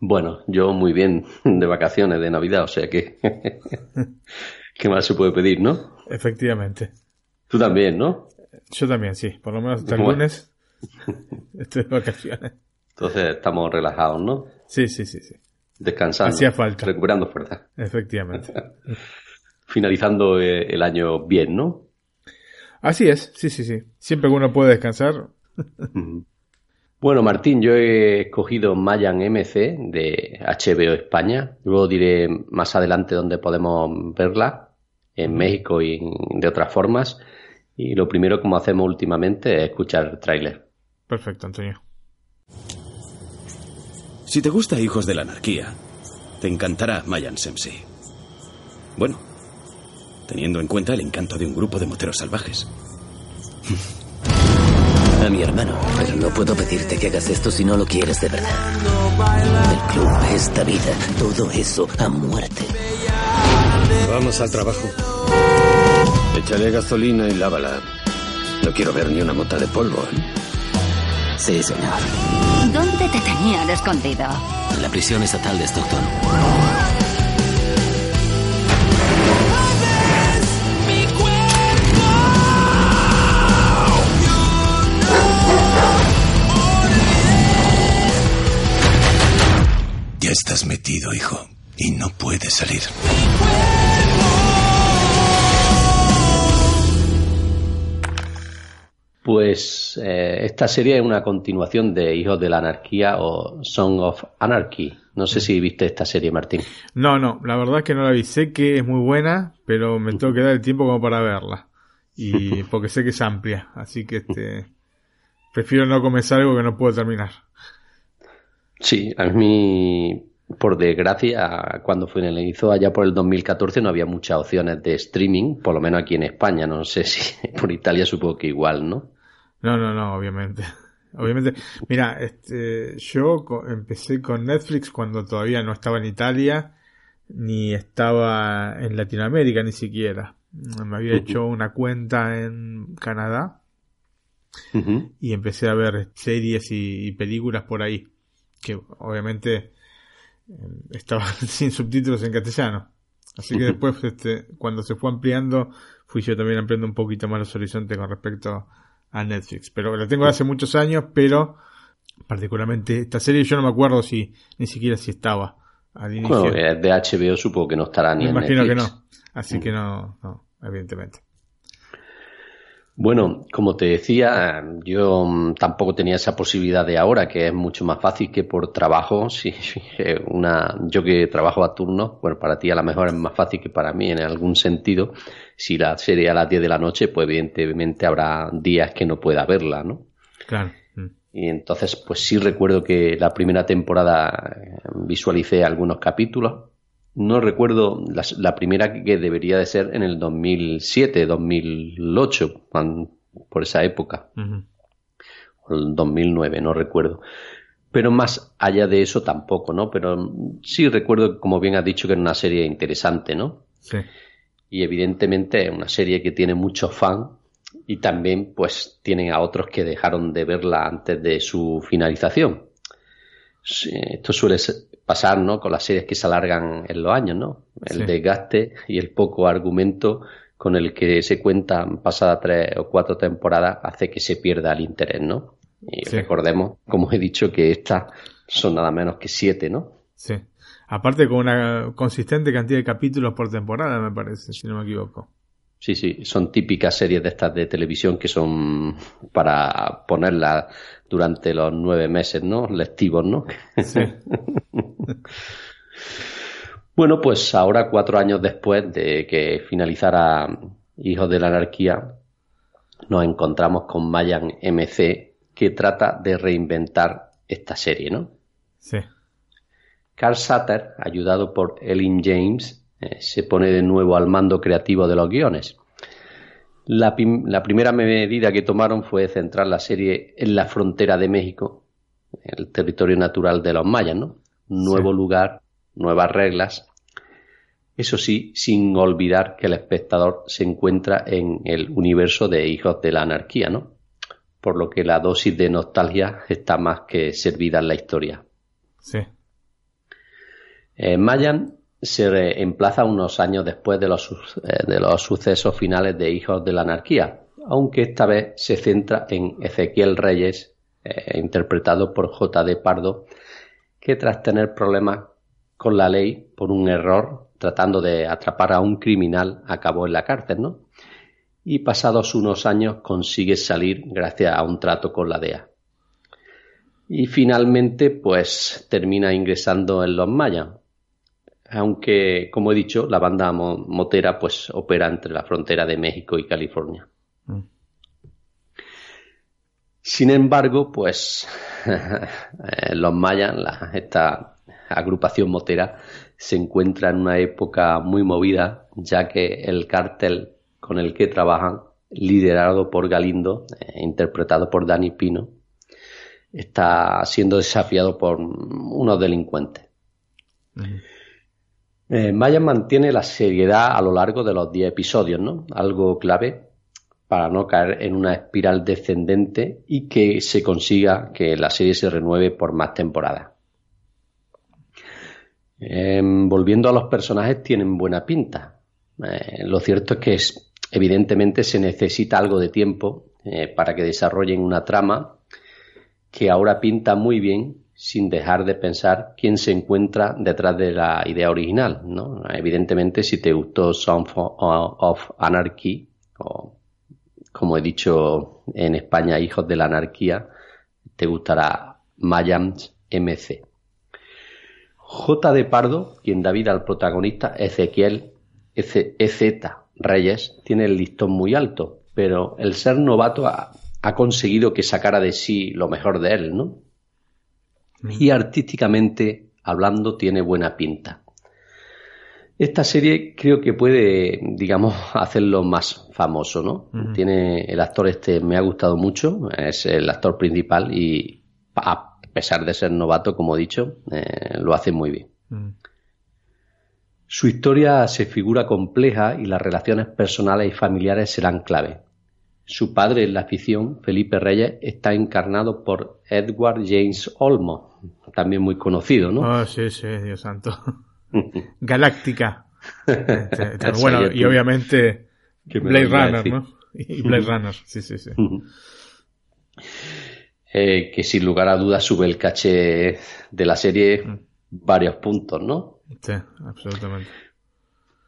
Bueno, yo muy bien, de vacaciones, de Navidad, o sea que... ¿Qué más se puede pedir, no? Efectivamente. Tú también, ¿no? Yo también, sí. Por lo menos hasta el lunes estoy de vacaciones. Entonces estamos relajados, ¿no? Sí, sí, sí, sí. Descansando. Hacía falta. Recuperando fuerza. Efectivamente. Finalizando eh, el año bien, ¿no? Así es, sí, sí, sí. Siempre que uno puede descansar. Bueno, Martín, yo he escogido Mayan MC de HBO España. Luego diré más adelante dónde podemos verla, en México y de otras formas. Y lo primero, como hacemos últimamente, es escuchar el tráiler. Perfecto, Antonio. Si te gusta Hijos de la Anarquía, te encantará Mayan MC. Bueno, teniendo en cuenta el encanto de un grupo de moteros salvajes. A mi hermano, pero no puedo pedirte que hagas esto si no lo quieres de verdad. El club, esta vida, todo eso a muerte. Vamos al trabajo. Échale gasolina y lávala. No quiero ver ni una mota de polvo. Sí, señor. ¿Dónde te tenían escondido? En la prisión estatal de Stockton. Ya estás metido, hijo, y no puedes salir. Pues eh, esta serie es una continuación de Hijos de la Anarquía o Song of Anarchy. No sé si viste esta serie, Martín. No, no, la verdad es que no la vi. Sé que es muy buena, pero me tengo que dar el tiempo como para verla. Y porque sé que es amplia, así que este prefiero no comenzar algo que no puedo terminar. Sí, a mí, por desgracia, cuando finalizó allá por el 2014 no había muchas opciones de streaming, por lo menos aquí en España. No sé si por Italia supongo que igual, ¿no? No, no, no, obviamente. Obviamente, mira, este, yo empecé con Netflix cuando todavía no estaba en Italia, ni estaba en Latinoamérica ni siquiera. Me había hecho una cuenta en Canadá y empecé a ver series y, y películas por ahí, que obviamente eh, estaban sin subtítulos en castellano. Así que después, este, cuando se fue ampliando, fui yo también ampliando un poquito más los horizontes con respecto a Netflix. Pero la tengo hace muchos años, pero particularmente esta serie yo no me acuerdo si ni siquiera si estaba al inicio. Bueno, es de HBO, supongo que no estará ni me en imagino que no. Así que no, no, evidentemente. Bueno, como te decía, yo mm, tampoco tenía esa posibilidad de ahora, que es mucho más fácil que por trabajo. Si una, yo que trabajo a turnos, bueno, para ti a lo mejor es más fácil que para mí en algún sentido. Si la serie a las 10 de la noche, pues evidentemente habrá días que no pueda verla, ¿no? Claro. Mm. Y entonces, pues sí recuerdo que la primera temporada eh, visualicé algunos capítulos. No recuerdo la, la primera que debería de ser en el 2007, 2008, cuan- por esa época, o el 2009, no recuerdo. Pero más allá de eso tampoco, ¿no? Pero sí recuerdo, como bien has dicho, que era una serie interesante, ¿no? Sí. Y evidentemente es una serie que tiene muchos fans y también pues tienen a otros que dejaron de verla antes de su finalización. Sí, Esto suele ser- pasar, ¿no? Con las series que se alargan en los años, ¿no? El Sí. desgaste y el poco argumento con el que se cuentan pasadas tres o cuatro temporadas hace que se pierda el interés, ¿no? Y Sí. recordemos, como he dicho, que estas son nada menos que siete, ¿no? Sí. Aparte con una consistente cantidad de capítulos por temporada, me parece, si no me equivoco. Sí, sí, son típicas series de estas de televisión que son para ponerlas durante los nueve meses, ¿no? Lectivos, ¿no? Sí. Bueno, pues ahora, cuatro años después de que finalizara Hijos de la Anarquía, nos encontramos con Mayan MC, que trata de reinventar esta serie, ¿no? Sí. Carl Sutter, ayudado por Ellen James, eh, se pone de nuevo al mando creativo de los guiones. La, primera medida que tomaron fue centrar la serie en la frontera de México, el territorio natural de los mayas, ¿no? Nuevo lugar, nuevas reglas. Eso sí, sin olvidar que el espectador se encuentra en el universo de Hijos de la Anarquía, ¿no? Por lo que la dosis de nostalgia está más que servida en la historia. Sí. Eh, Mayan se emplaza unos años después de los, eh, de los sucesos finales de Hijos de la Anarquía, aunque esta vez se centra en Ezequiel Reyes, eh, interpretado por J. Pardo, que tras tener problemas con la ley por un error tratando de atrapar a un criminal acabó en la cárcel, ¿no? Y pasados unos años consigue salir gracias a un trato con la DEA. Y finalmente, pues termina ingresando en los mayas, aunque, como he dicho, la banda motera pues opera entre la frontera de México y California. Mm. Sin embargo, pues los mayas, esta agrupación motera, se encuentra en una época muy movida, ya que el cártel con el que trabajan, liderado por Galindo, eh, interpretado por Dani Pino, está siendo desafiado por unos delincuentes. Eh, mantiene la seriedad a lo largo de los 10 episodios, ¿no? Algo clave para no caer en una espiral descendente y que se consiga que la serie se renueve por más temporadas. Em, volviendo a los personajes, tienen buena pinta. Eh, lo cierto es que evidentemente se necesita algo de tiempo eh, para que desarrollen una trama que ahora pinta muy bien sin dejar de pensar quién se encuentra detrás de la idea original. ¿no? Evidentemente, si te gustó Song of Anarchy, o como he dicho en España, Hijos de la Anarquía, te gustará Mayans MC. J. de Pardo, quien da vida al protagonista Ezequiel EZ Reyes, tiene el listón muy alto, pero el ser novato ha, ha conseguido que sacara de sí lo mejor de él, ¿no? Y artísticamente hablando tiene buena pinta. Esta serie creo que puede, digamos, hacerlo más famoso, ¿no? Tiene el actor este, me ha gustado mucho, es el actor principal y a pesar de ser novato, como he dicho, eh, lo hace muy bien. Su historia se figura compleja y las relaciones personales y familiares serán clave. Su padre en la ficción, Felipe Reyes, está encarnado por Edward James Olmo, también muy conocido, ¿no? Ah, sí, sí, Dios santo. Galáctica. Este, este, bueno, y obviamente Blade Runner, ¿no? Y Blade Runner, sí, sí, sí. Eh, que sin lugar a dudas sube el caché de la serie varios puntos, ¿no? Sí, absolutamente.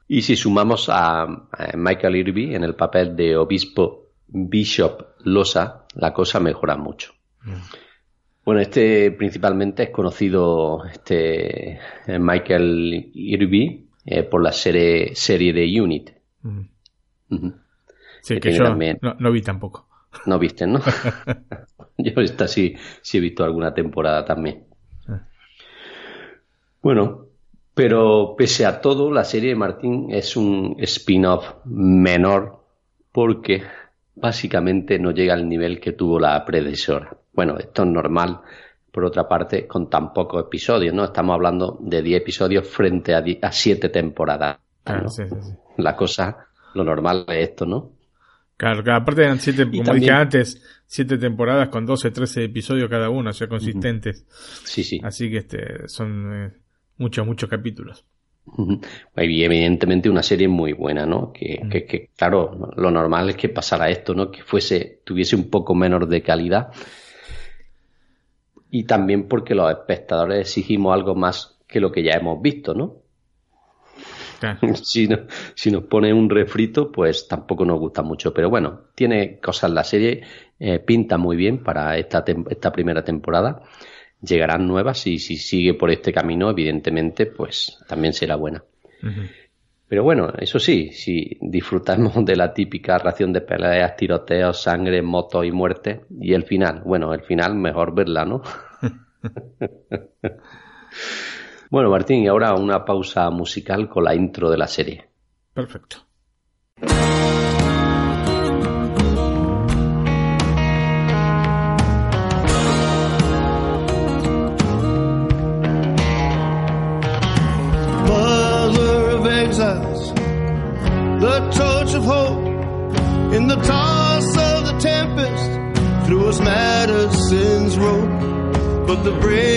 Y si sumamos a, Michael Irby en el papel de obispo Bishop Losa, la cosa mejora mucho. Bueno, este principalmente es conocido, este eh, Michael Irby, eh, por la serie, serie de Unit. Sí, que, yo no, vi tampoco. No viste, ¿no? yo esta sí, sí he visto alguna temporada también. Ah. Bueno, pero pese a todo, la serie de Martín es un spin-off menor porque básicamente no llega al nivel que tuvo la predecesora. Bueno, esto es normal, por otra parte, con tan pocos episodios, ¿no? Estamos hablando de 10 episodios frente a, 7 temporadas. Ah, la cosa, lo normal es esto, ¿no? Claro, aparte eran 7, como dije antes, 7 temporadas con 12, 13 episodios cada una, o sea, consistentes. Sí, sí. Así que este, son eh, muchos, muchos capítulos. Y evidentemente una serie muy buena, ¿no? Que, que, claro, lo normal es que pasara esto, ¿no? Que fuese, tuviese un poco menos de calidad y también porque los espectadores exigimos algo más que lo que ya hemos visto, ¿no? Si, si, nos pone un refrito, pues tampoco nos gusta mucho. Pero bueno, tiene cosas la serie, eh, pinta muy bien para esta, esta primera temporada. Llegarán nuevas y si sigue por este camino, evidentemente, pues también será buena. Pero bueno, eso sí, si disfrutamos de la típica ración de peleas, tiroteos, sangre, motos y muerte, y el final, bueno, el final mejor verla, ¿no? Bueno, Martín, y ahora una pausa musical con la intro de la serie. Perfecto. the bridge.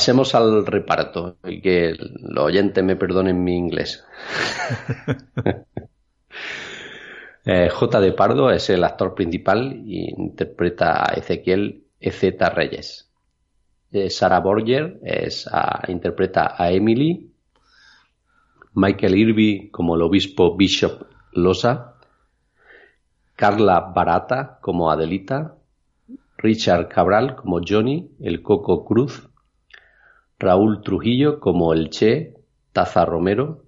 Pasemos al reparto y que los oyentes me perdonen mi inglés. Eh, J. de Pardo es el actor principal y interpreta a Ezequiel EZ Reyes. Eh, Sara Borger es a- interpreta a Emily. Michael Irby como el obispo Bishop Losa. Carla Barata como Adelita. Richard Cabral como Johnny, el Coco Cruz. Raúl Trujillo como el Che, Taza Romero,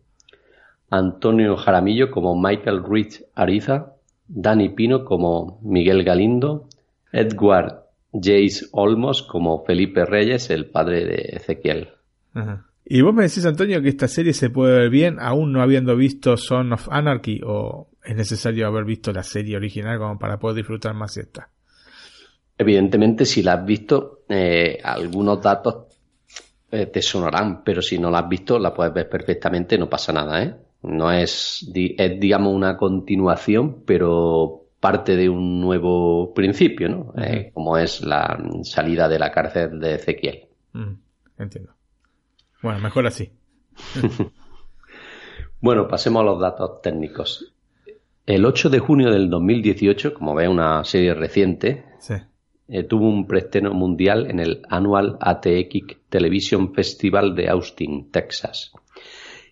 Antonio Jaramillo como Michael Rich Ariza, Dani Pino como Miguel Galindo, Edward Jace Olmos como Felipe Reyes, el padre de Ezequiel. Ajá. Y vos me decís, Antonio, que esta serie se puede ver bien aún no habiendo visto Son of Anarchy o es necesario haber visto la serie original como para poder disfrutar más esta. Evidentemente, si la has visto, eh, algunos datos eh, te sonarán, pero si no la has visto, la puedes ver perfectamente, no pasa nada, ¿eh? No es, es digamos, una continuación, pero parte de un nuevo principio, ¿no? Eh, como es la salida de la cárcel de Ezequiel. Mm, entiendo. Bueno, mejor así. Bueno, pasemos a los datos técnicos. El 8 de junio del 2018, como ve una serie reciente, Sí. Eh, tuvo un preestreno mundial en el Annual ATX Television Festival de Austin, Texas.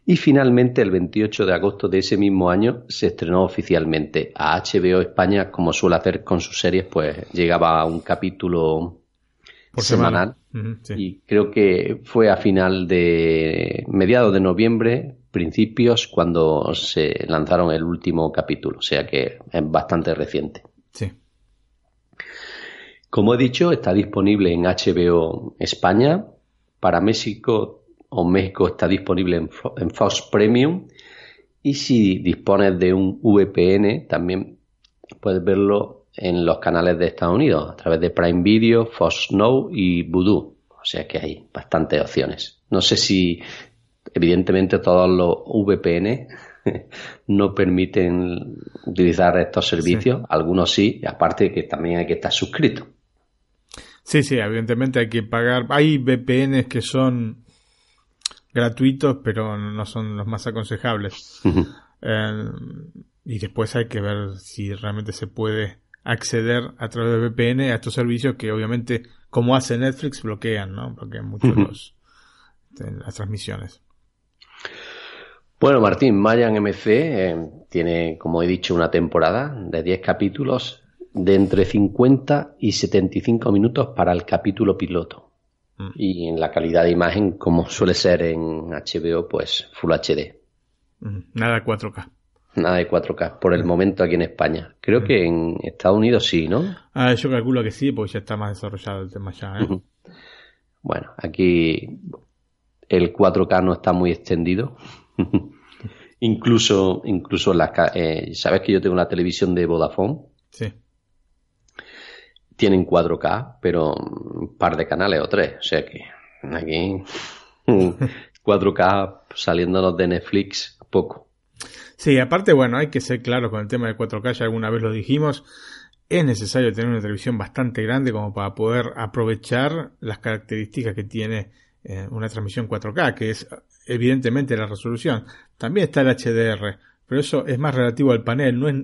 Y finalmente, el 28 de agosto de ese mismo año, se estrenó oficialmente a HBO España, como suele hacer con sus series, pues llegaba a un capítulo Por semanal. semana. Ujú, sí. Y creo que fue a final de mediados de noviembre, principios, cuando se lanzaron el último capítulo. O sea que es bastante reciente. Sí. Como he dicho, está disponible en HBO España. Para México o México está disponible en, Fo- en Fox Premium. Y si dispones de un VPN, también puedes verlo en los canales de Estados Unidos, a través de Prime Video, Fox Now y Vudu. O sea que hay bastantes opciones. No sé si, evidentemente, todos los VPN no permiten utilizar estos servicios. Algunos sí, y aparte que también hay que estar suscrito. Sí, sí, evidentemente hay que pagar. Hay VPNs que son gratuitos, pero no son los más aconsejables. Eh, y después hay que ver si realmente se puede acceder a través de VPN a estos servicios que obviamente, como hace Netflix, bloquean, ¿no? Bloquean mucho los, este, las transmisiones. Bueno, Martín, Mayan MC eh, tiene, como he dicho, una temporada de 10 capítulos de entre 50 y 75 minutos para el capítulo piloto. Mm. Y en la calidad de imagen, como suele ser en HBO, pues Full HD. Mm, Nada 4K. Nada de 4K por el momento aquí en España. Creo que en Estados Unidos sí, ¿no? Ah, yo calculo que sí, porque ya está más desarrollado el tema ya, ¿eh? Bueno, aquí el 4K no está muy extendido. incluso, incluso las, eh, sabes que yo tengo una televisión de Vodafone. Sí. Tienen 4K, pero un par de canales o tres. O sea que aquí 4K saliéndonos de Netflix, poco. Sí, aparte, bueno, hay que ser claro con el tema de 4K, ya alguna vez lo dijimos. Es necesario tener una televisión bastante grande como para poder aprovechar las características que tiene eh, una transmisión 4K, que es evidentemente la resolución. También está el HDR, pero eso es más relativo al panel, no es,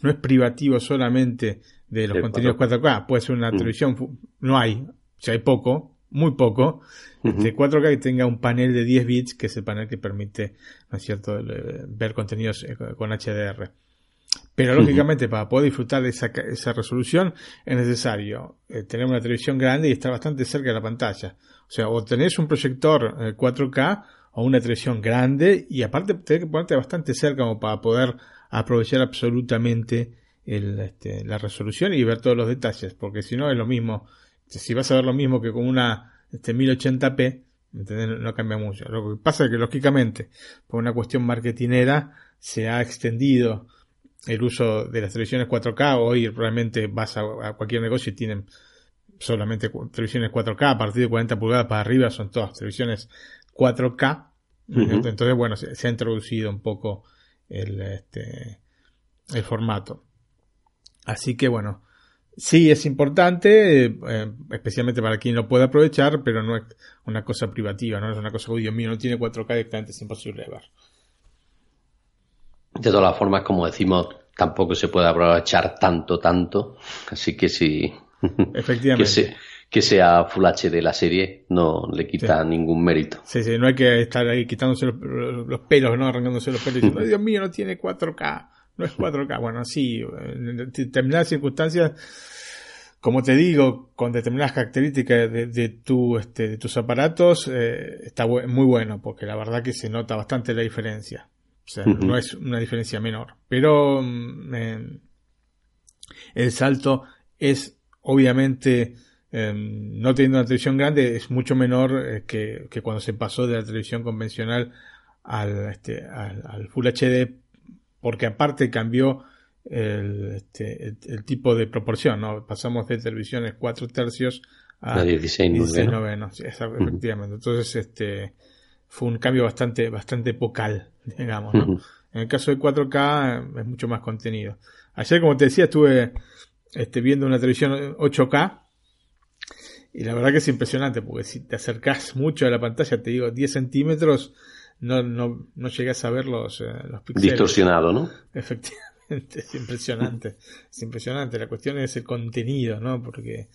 no es privativo solamente de los contenidos 4K. Puede ser una Mm. televisión, no hay, si hay poco, muy poco, este 4K que tenga un panel de 10 bits, que es el panel que permite, ¿no es cierto?, eh, ver contenidos eh, con HDR. Pero lógicamente para poder disfrutar de esa, esa resolución es necesario eh, tener una televisión grande y estar bastante cerca de la pantalla. O sea, o tenés un proyector eh, 4K o una televisión grande y aparte tenés que ponerte bastante cerca como para poder aprovechar absolutamente el, este, la resolución y ver todos los detalles, porque si no es lo mismo, si vas a ver lo mismo que con una este, 1080p, ¿entendés? No, cambia mucho. Lo que pasa es que lógicamente, por una cuestión marketinera, se ha extendido el uso de las televisiones 4K. Hoy realmente vas a, a cualquier negocio y tienen solamente televisiones 4K. A partir de 40 pulgadas para arriba son todas televisiones 4K. Ujú. Entonces, bueno, se, se ha introducido un poco el, este, el formato. Así que, bueno, sí es importante, eh, especialmente para quien lo puede aprovechar, pero no es una cosa privativa, no es una cosa, uy, Dios mío, no tiene 4K directamente, es imposible de ver. De todas formas, como decimos, tampoco se puede aprovechar tanto, tanto. Así que sí. Efectivamente. que, se- que sea Full HD la serie no le quita ningún mérito. Sí, sí, no hay que estar ahí quitándose los, los pelos, ¿no? Arrancándose los pelos y diciendo, "Ay, Dios mío, no tiene 4K, no es 4K. Bueno, sí, en determinadas circunstancias, como te digo, con determinadas características de, de tu, este, de tus aparatos, eh, está muy bueno, porque la verdad que se nota bastante la diferencia. O sea, no es una diferencia menor. Pero mm, eh, el salto es obviamente eh, no teniendo una televisión grande es mucho menor eh, que, que cuando se pasó de la televisión convencional al, este, al, al Full HD porque aparte cambió el, este, el, el tipo de proporción, ¿no? Pasamos de televisiones 4 tercios a A 16 16 noveno. novenos, sí, esa- efectivamente. Entonces, este, fue un cambio bastante, bastante pocal, digamos. En el caso de 4K eh, es mucho más contenido. Ayer, como te decía, estuve este, viendo una televisión 8K y la verdad que es impresionante porque si te acercás mucho a la pantalla, te digo 10 centímetros, no, no, no llegas a ver los, eh, los píxeles. Distorsionado, ¿no? Efectivamente, es impresionante. Es impresionante. La cuestión es el contenido, ¿no? Porque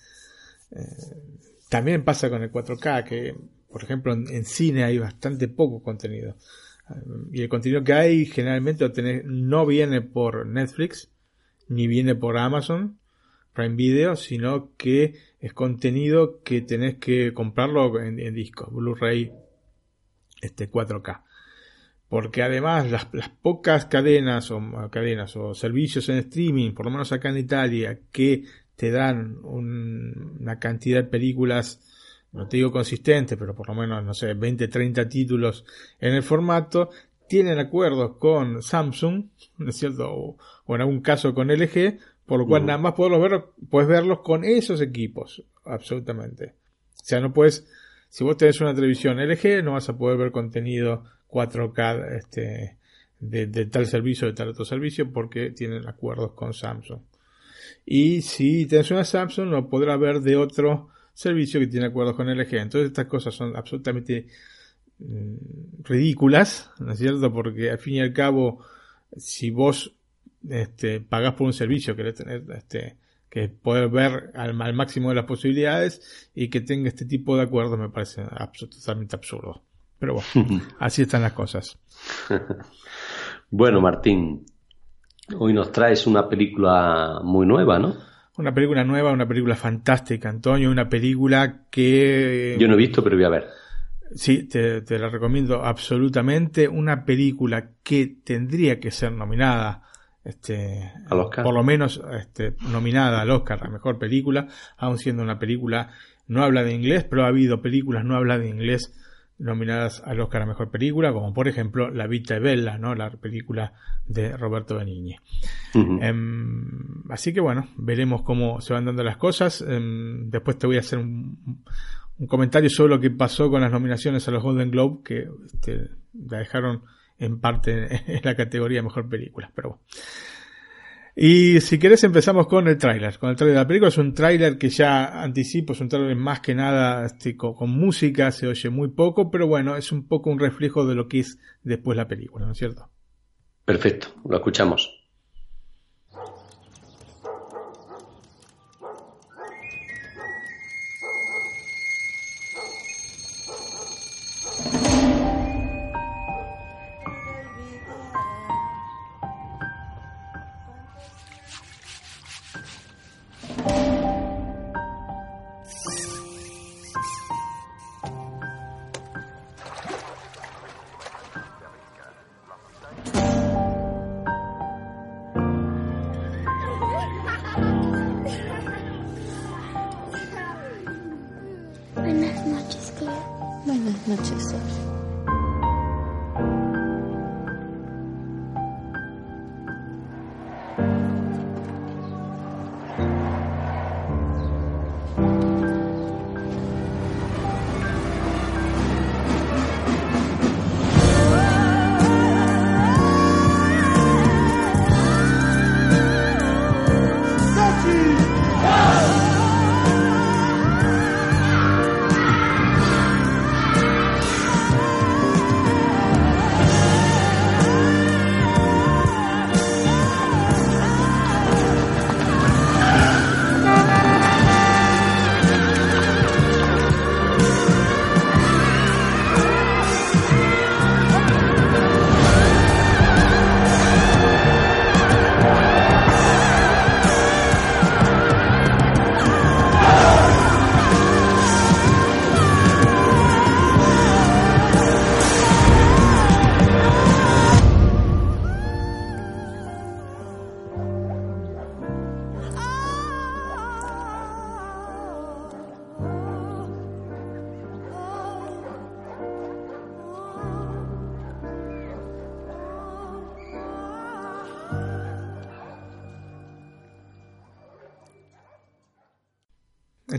también pasa con el 4K, que por ejemplo en, en cine hay bastante poco contenido. Y el contenido que hay generalmente lo tenés- no viene por Netflix, ni viene por Amazon Prime Video, sino que es contenido que tenés que comprarlo en, en disco, Blu-ray este 4K. Porque además las, las pocas cadenas o cadenas o servicios en streaming, por lo menos acá en Italia, que te dan un- una cantidad de películas, no te digo consistente, pero por lo menos, no sé, 20, 30 títulos en el formato, tienen acuerdos con Samsung, ¿no es cierto? O, o en algún caso con LG, por lo cual nada más puedes verlos, puedes verlos con esos equipos, absolutamente. O sea, no puedes, si vos tenés una televisión LG, no vas a poder ver contenido 4K este, de, tal servicio, de tal otro servicio, porque tienen acuerdos con Samsung. Y si tenés una Samsung, lo podrás ver de otro servicio que tiene acuerdos con LG. Entonces estas cosas son absolutamente mm, ridículas, ¿no es cierto? Porque al fin y al cabo, si vos este, pagás por un servicio que tener este, que poder ver al, al máximo de las posibilidades y que tenga este tipo de acuerdos me parece abs- totalmente absurdo. Pero bueno, así están las cosas. Bueno, Martín, hoy nos traes una película muy nueva, ¿no? Una película nueva, una película fantástica, Antonio, una película que... Yo no he visto, pero voy a ver. Sí, te, te la recomiendo absolutamente. Una película que tendría que ser nominada, este, Al Oscar. por lo menos este, nominada al Oscar, la mejor película, aun siendo una película no habla de inglés, pero ha habido películas no habla de inglés nominadas al Oscar a mejor película, como por ejemplo La Vita e Bella, ¿no? la película de Roberto Benigni. Em, así que bueno, veremos cómo se van dando las cosas. Em, después te voy a hacer un, un comentario sobre lo que pasó con las nominaciones a los Golden Globe, que este, la dejaron en parte en la categoría Mejor Película. Pero bueno. Y si querés empezamos con el tráiler. Con el tráiler de la película es un tráiler que ya anticipo, es un tráiler más que nada este, con, con música, se oye muy poco, pero bueno, es un poco un reflejo de lo que es después la película, ¿no es cierto? Perfecto, lo escuchamos.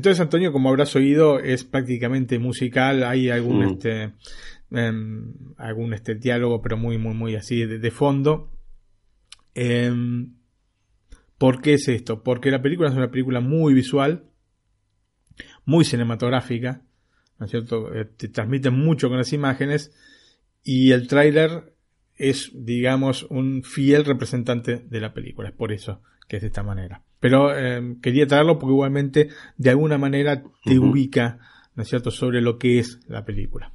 Entonces, Antonio, como habrás oído, es prácticamente musical. Hay algún Mm. este em, algún este diálogo, pero muy, muy, muy así de, de fondo. Em, ¿Por qué es esto? Porque la película es una película muy visual, muy cinematográfica, ¿no es cierto? Eh, te transmite mucho con las imágenes y el tráiler es, digamos, un fiel representante de la película. Es por eso que es de esta manera. Pero eh, quería traerlo porque igualmente de alguna manera te ubica, ¿no es cierto?, sobre lo que es la película.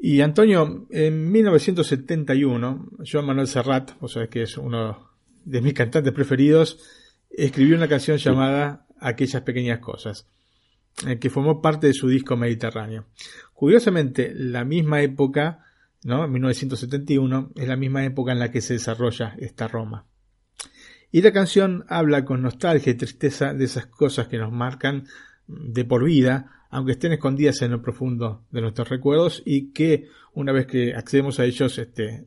Y Antonio, en 1971, Joan Manuel Serrat, o sea que es uno de mis cantantes preferidos, escribió una canción llamada Aquellas pequeñas cosas, eh, que formó parte de su disco Mediterráneo. Curiosamente, la misma época, ¿no? 1971, es la misma época en la que se desarrolla esta Roma. Y la canción habla con nostalgia y tristeza de esas cosas que nos marcan de por vida, aunque estén escondidas en lo profundo de nuestros recuerdos y que una vez que accedemos a ellos, este,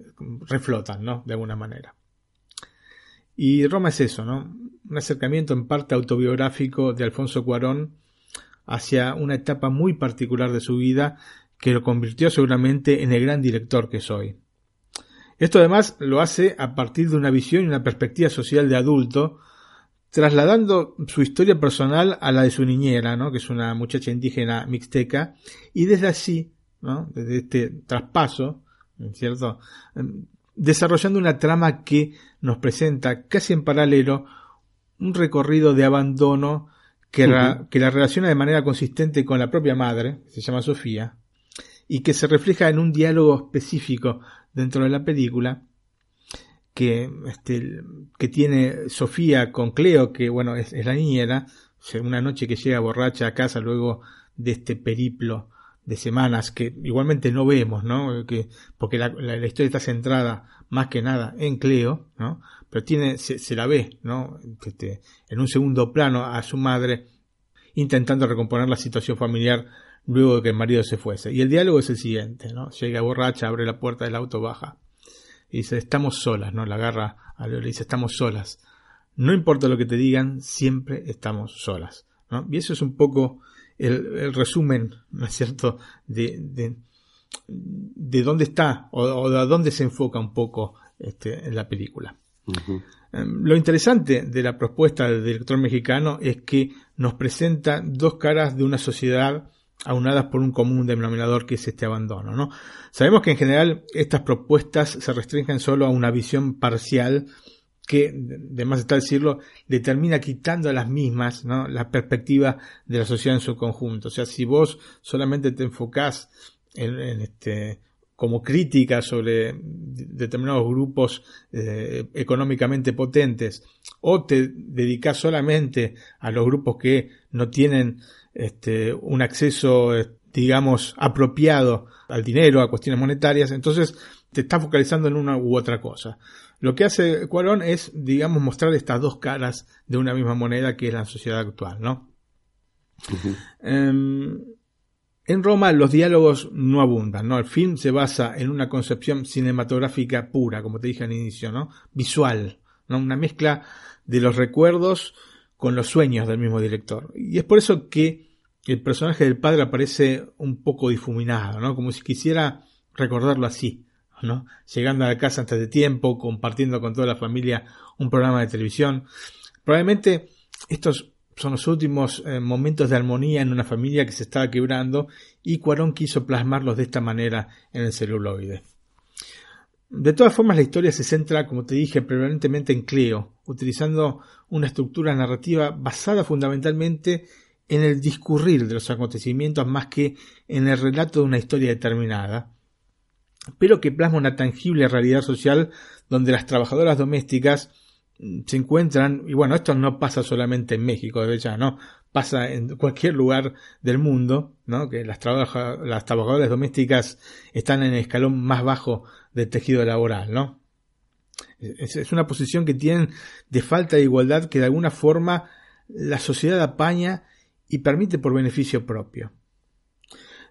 reflotan, ¿no? De alguna manera. Y Roma es eso, ¿no? Un acercamiento en parte autobiográfico de Alfonso Cuarón hacia una etapa muy particular de su vida que lo convirtió seguramente en el gran director que soy. Esto además lo hace a partir de una visión y una perspectiva social de adulto, trasladando su historia personal a la de su niñera, ¿no? que es una muchacha indígena mixteca, y desde así, ¿no? desde este traspaso, ¿cierto? Em, desarrollando una trama que nos presenta casi en paralelo un recorrido de abandono que, Ujú. que la relaciona de manera consistente con la propia madre, que se llama Sofía, y que se refleja en un diálogo específico dentro de la película que, este, que tiene Sofía con Cleo, que bueno, es, la niñera, una noche que llega borracha a casa luego de este periplo de semanas que igualmente no vemos, ¿no? Que, porque la, historia está centrada más que nada en Cleo, ¿no? Pero tiene, se, la ve, ¿no? En un segundo plano a su madre intentando recomponer la situación familiar luego de que el marido se fuese. Y el diálogo es el siguiente, ¿no? Llega borracha, abre la puerta del auto, baja. Y dice, estamos solas, ¿no? La agarra a Leo y le dice, estamos solas. No importa lo que te digan, siempre estamos solas, ¿no? Y eso es un poco el, el resumen, ¿no es cierto?, de, de, de dónde está o, o de dónde se enfoca un poco este, en la película. Eh, Lo interesante de la propuesta del director mexicano es que nos presenta dos caras de una sociedad aunadas por un común denominador que es este abandono. ¿no? Sabemos que en general estas propuestas se restringen solo a una visión parcial que, de más está decirlo, le termina quitando a las mismas ¿no? la perspectiva de la sociedad en su conjunto. O sea, si vos solamente te enfocás en, en este como crítica sobre determinados grupos eh, económicamente potentes o te dedicas solamente a los grupos que no tienen este, un acceso eh, digamos apropiado al dinero a cuestiones monetarias entonces te estás focalizando en una u otra cosa lo que hace Cuarón es digamos mostrar estas dos caras de una misma moneda que es la sociedad actual no. Em, en Roma los diálogos no abundan, ¿no? El film se basa en una concepción cinematográfica pura, como te dije al inicio, ¿no? Visual, ¿no? Una mezcla de los recuerdos con los sueños del mismo director. Y es por eso que el personaje del padre aparece un poco difuminado, ¿no? Como si quisiera recordarlo así, ¿no? Llegando a la casa antes de tiempo, compartiendo con toda la familia un programa de televisión. Probablemente estos son los últimos eh, momentos de armonía en una familia que se estaba quebrando y Cuarón quiso plasmarlos de esta manera en el celuloide. De todas formas, la historia se centra, como te dije, prevalentemente en Cleo, utilizando una estructura narrativa basada fundamentalmente en el discurrir de los acontecimientos más que en el relato de una historia determinada, pero que plasma una tangible realidad social donde las trabajadoras domésticas se encuentran, y bueno, esto no pasa solamente en México, de ya, ¿no? Pasa en cualquier lugar del mundo, ¿no? Que las, trabaja, las trabajadoras domésticas están en el escalón más bajo del tejido laboral, ¿no? Es, es una posición que tienen de falta de igualdad que de alguna forma la sociedad apaña y permite por beneficio propio.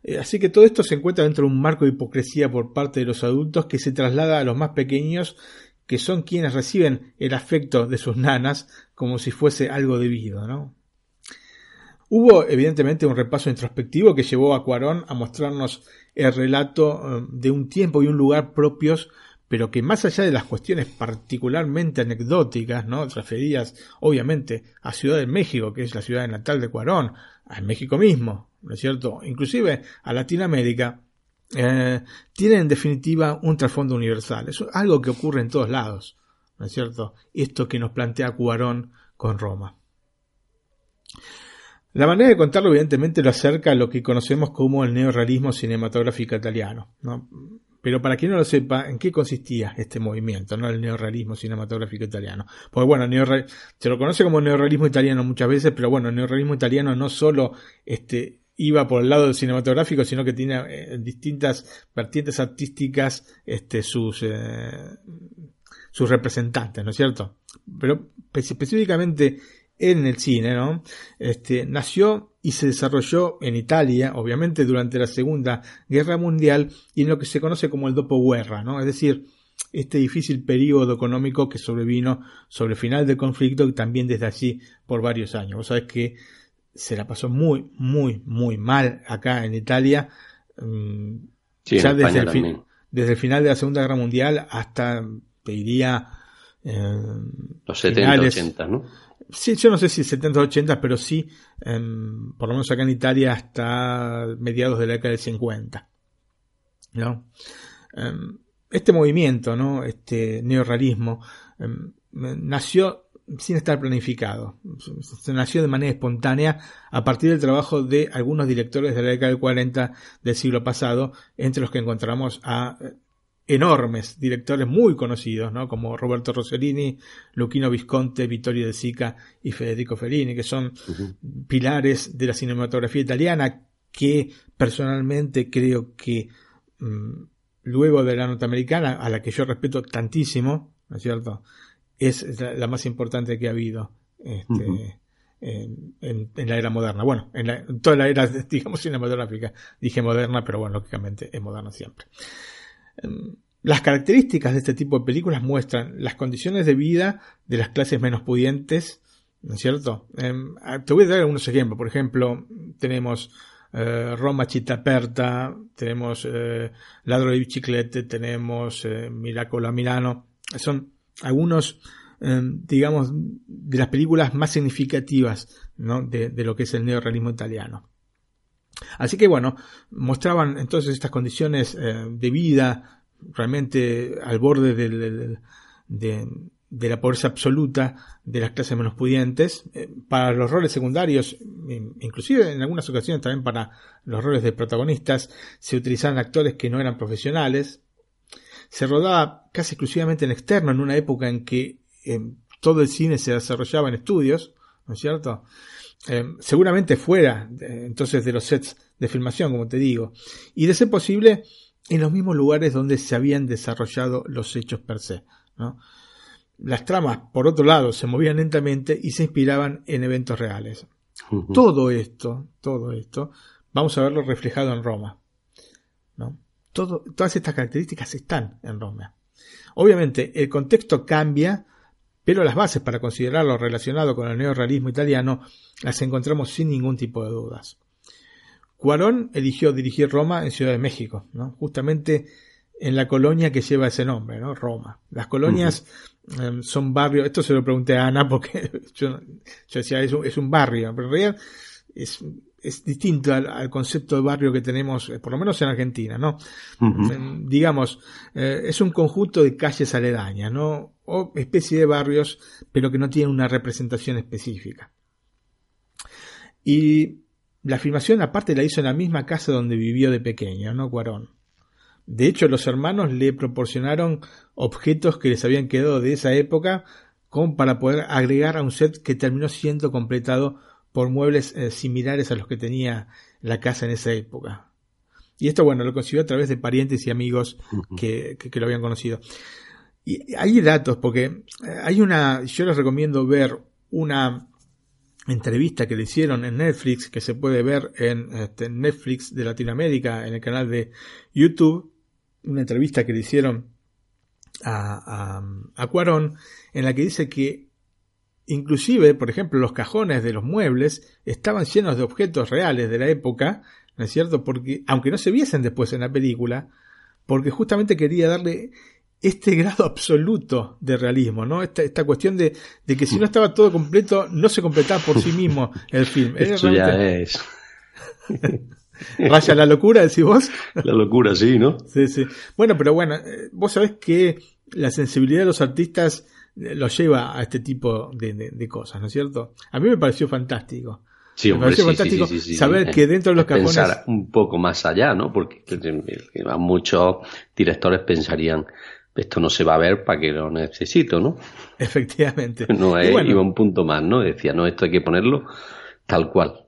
Eh, Así que todo esto se encuentra dentro de un marco de hipocresía por parte de los adultos que se traslada a los más pequeños que son quienes reciben el afecto de sus nanas como si fuese algo debido, ¿no? Hubo evidentemente un repaso introspectivo que llevó a Cuarón a mostrarnos el relato eh, de un tiempo y un lugar propios, pero que más allá de las cuestiones particularmente anecdóticas, ¿no? transferidas obviamente a Ciudad de México, que es la ciudad natal de Cuarón, a México mismo, ¿no es cierto? Inclusive a Latinoamérica, eh, tiene en definitiva un trasfondo universal. Es algo que ocurre en todos lados, ¿no es cierto? Esto que nos plantea Cuarón con Roma. La manera de contarlo evidentemente lo acerca a lo que conocemos como el neorrealismo cinematográfico italiano. ¿no? Pero para quien no lo sepa, ¿en qué consistía este movimiento, no el neorrealismo cinematográfico italiano? Porque bueno, se lo conoce como neorrealismo italiano muchas veces, pero bueno, el neorrealismo italiano no solo este, iba por el lado del cinematográfico, sino que tiene eh, distintas vertientes artísticas este, eh, sus representantes, ¿no es cierto? Pero específicamente en el cine, ¿no? Este, nació y se desarrolló en Italia, obviamente durante la Segunda Guerra Mundial y en lo que se conoce como el dopoguerra, ¿no? Es decir, este difícil periodo económico que sobrevino sobre el final del conflicto y también desde allí por varios años. Vos sabés que se la pasó muy, muy, muy mal acá en Italia. Mm, ya desde el, desde el, final de la Segunda Guerra Mundial hasta, te diría, eh, los 70, 80, ¿no? Sí, yo no sé si 70 o 80, pero sí, em, por lo menos acá en Italia, hasta mediados de la década del 50. ¿no? Em, este movimiento, ¿no? este neorrealismo, em, nació sin estar planificado. Se nació de manera espontánea a partir del trabajo de algunos directores de la década del 40 del siglo pasado, entre los que encontramos a enormes directores muy conocidos, ¿no? como Roberto Rossellini, Luchino Visconti, Vittorio De Sica y Federico Fellini, que son pilares de la cinematografía italiana que personalmente creo que mm, luego de la norteamericana, a la que yo respeto tantísimo, ¿no es cierto? Es la, más importante que ha habido este, en, la era moderna. Bueno, en, en toda la era, digamos, cinematográfica. Dije moderna, pero bueno, lógicamente es moderna siempre. Em, las características de este tipo de películas muestran las condiciones de vida de las clases menos pudientes, ¿no es cierto? Em, ah, te voy a dar algunos ejemplos. Por ejemplo, tenemos eh, Roma Città Aperta, tenemos eh, Ladro de Biciclette, tenemos eh, Miracola Milano. Son algunos, em, digamos, de las películas más significativas de, de, lo que es el neorrealismo italiano. Así que bueno, mostraban entonces estas condiciones eh, de vida realmente al borde de, la pobreza absoluta de las clases menos pudientes. Eh, para los roles secundarios, inclusive en algunas ocasiones también para los roles de protagonistas, se utilizaban actores que no eran profesionales. Se rodaba casi exclusivamente en externo en una época en que eh, todo el cine se desarrollaba en estudios, ¿no es cierto? Eh, seguramente fuera entonces de los sets de filmación, como te digo, y de ser posible en los mismos lugares donde se habían desarrollado los hechos per se. Las tramas, por otro lado, se movían lentamente y se inspiraban en eventos reales. Todo esto, todo esto, vamos a verlo reflejado en Roma. ¿no? Todo, todas estas características están en Roma. Obviamente, el contexto cambia pero las bases para considerar lo relacionado con el neorrealismo italiano las encontramos sin ningún tipo de dudas. Cuarón eligió dirigir Roma en Ciudad de México, ¿no? justamente en la colonia que lleva ese nombre, ¿no? Roma. Las colonias em, son barrios, esto se lo pregunté a Ana porque yo, decía, es un, es un, barrio, pero en realidad es, es distinto al, concepto de barrio que tenemos, eh, por lo menos en Argentina, ¿no? Digamos, eh, es un conjunto de calles aledañas, ¿no? O especie de barrios, pero que no tienen una representación específica. Y la filmación aparte la hizo en la misma casa donde vivió de pequeño, ¿no? Cuarón. De hecho, los hermanos le proporcionaron objetos que les habían quedado de esa época como para poder agregar a un set que terminó siendo completado por muebles eh, similares a los que tenía la casa en esa época. Y esto, bueno, lo consiguió a través de parientes y amigos que, lo habían conocido. Y hay datos, porque eh, hay una, yo les recomiendo ver una entrevista que le hicieron en Netflix, que se puede ver en este, Netflix de Latinoamérica, en el canal de YouTube, una entrevista que le hicieron a, a, a Cuarón, en la que dice que Inclusive, por ejemplo, los cajones de los muebles estaban llenos de objetos reales de la época, ¿no es cierto? Porque, aunque no se viesen después en la película, porque justamente quería darle este grado absoluto de realismo, ¿no? Esta, esta cuestión de, de, que si no estaba todo completo, no se completaba por sí mismo el film. Eso ya es. Raya la locura, decís vos. La locura, sí, ¿no? Sí, sí. Bueno, pero bueno, eh, vos sabés que la sensibilidad de los artistas lo lleva a este tipo de, de- de cosas, ¿no es cierto? A mí me pareció fantástico. Sí, Me hombre, pareció sí, fantástico sí, sí, sí. saber que dentro de los cajones... Pensar un poco más allá, ¿no? Porque muchos directores pensarían, esto no se va a ver para que lo necesito, ¿no? Efectivamente. No es, bueno, iba un punto más, ¿no? Decía, no, esto hay que ponerlo tal cual.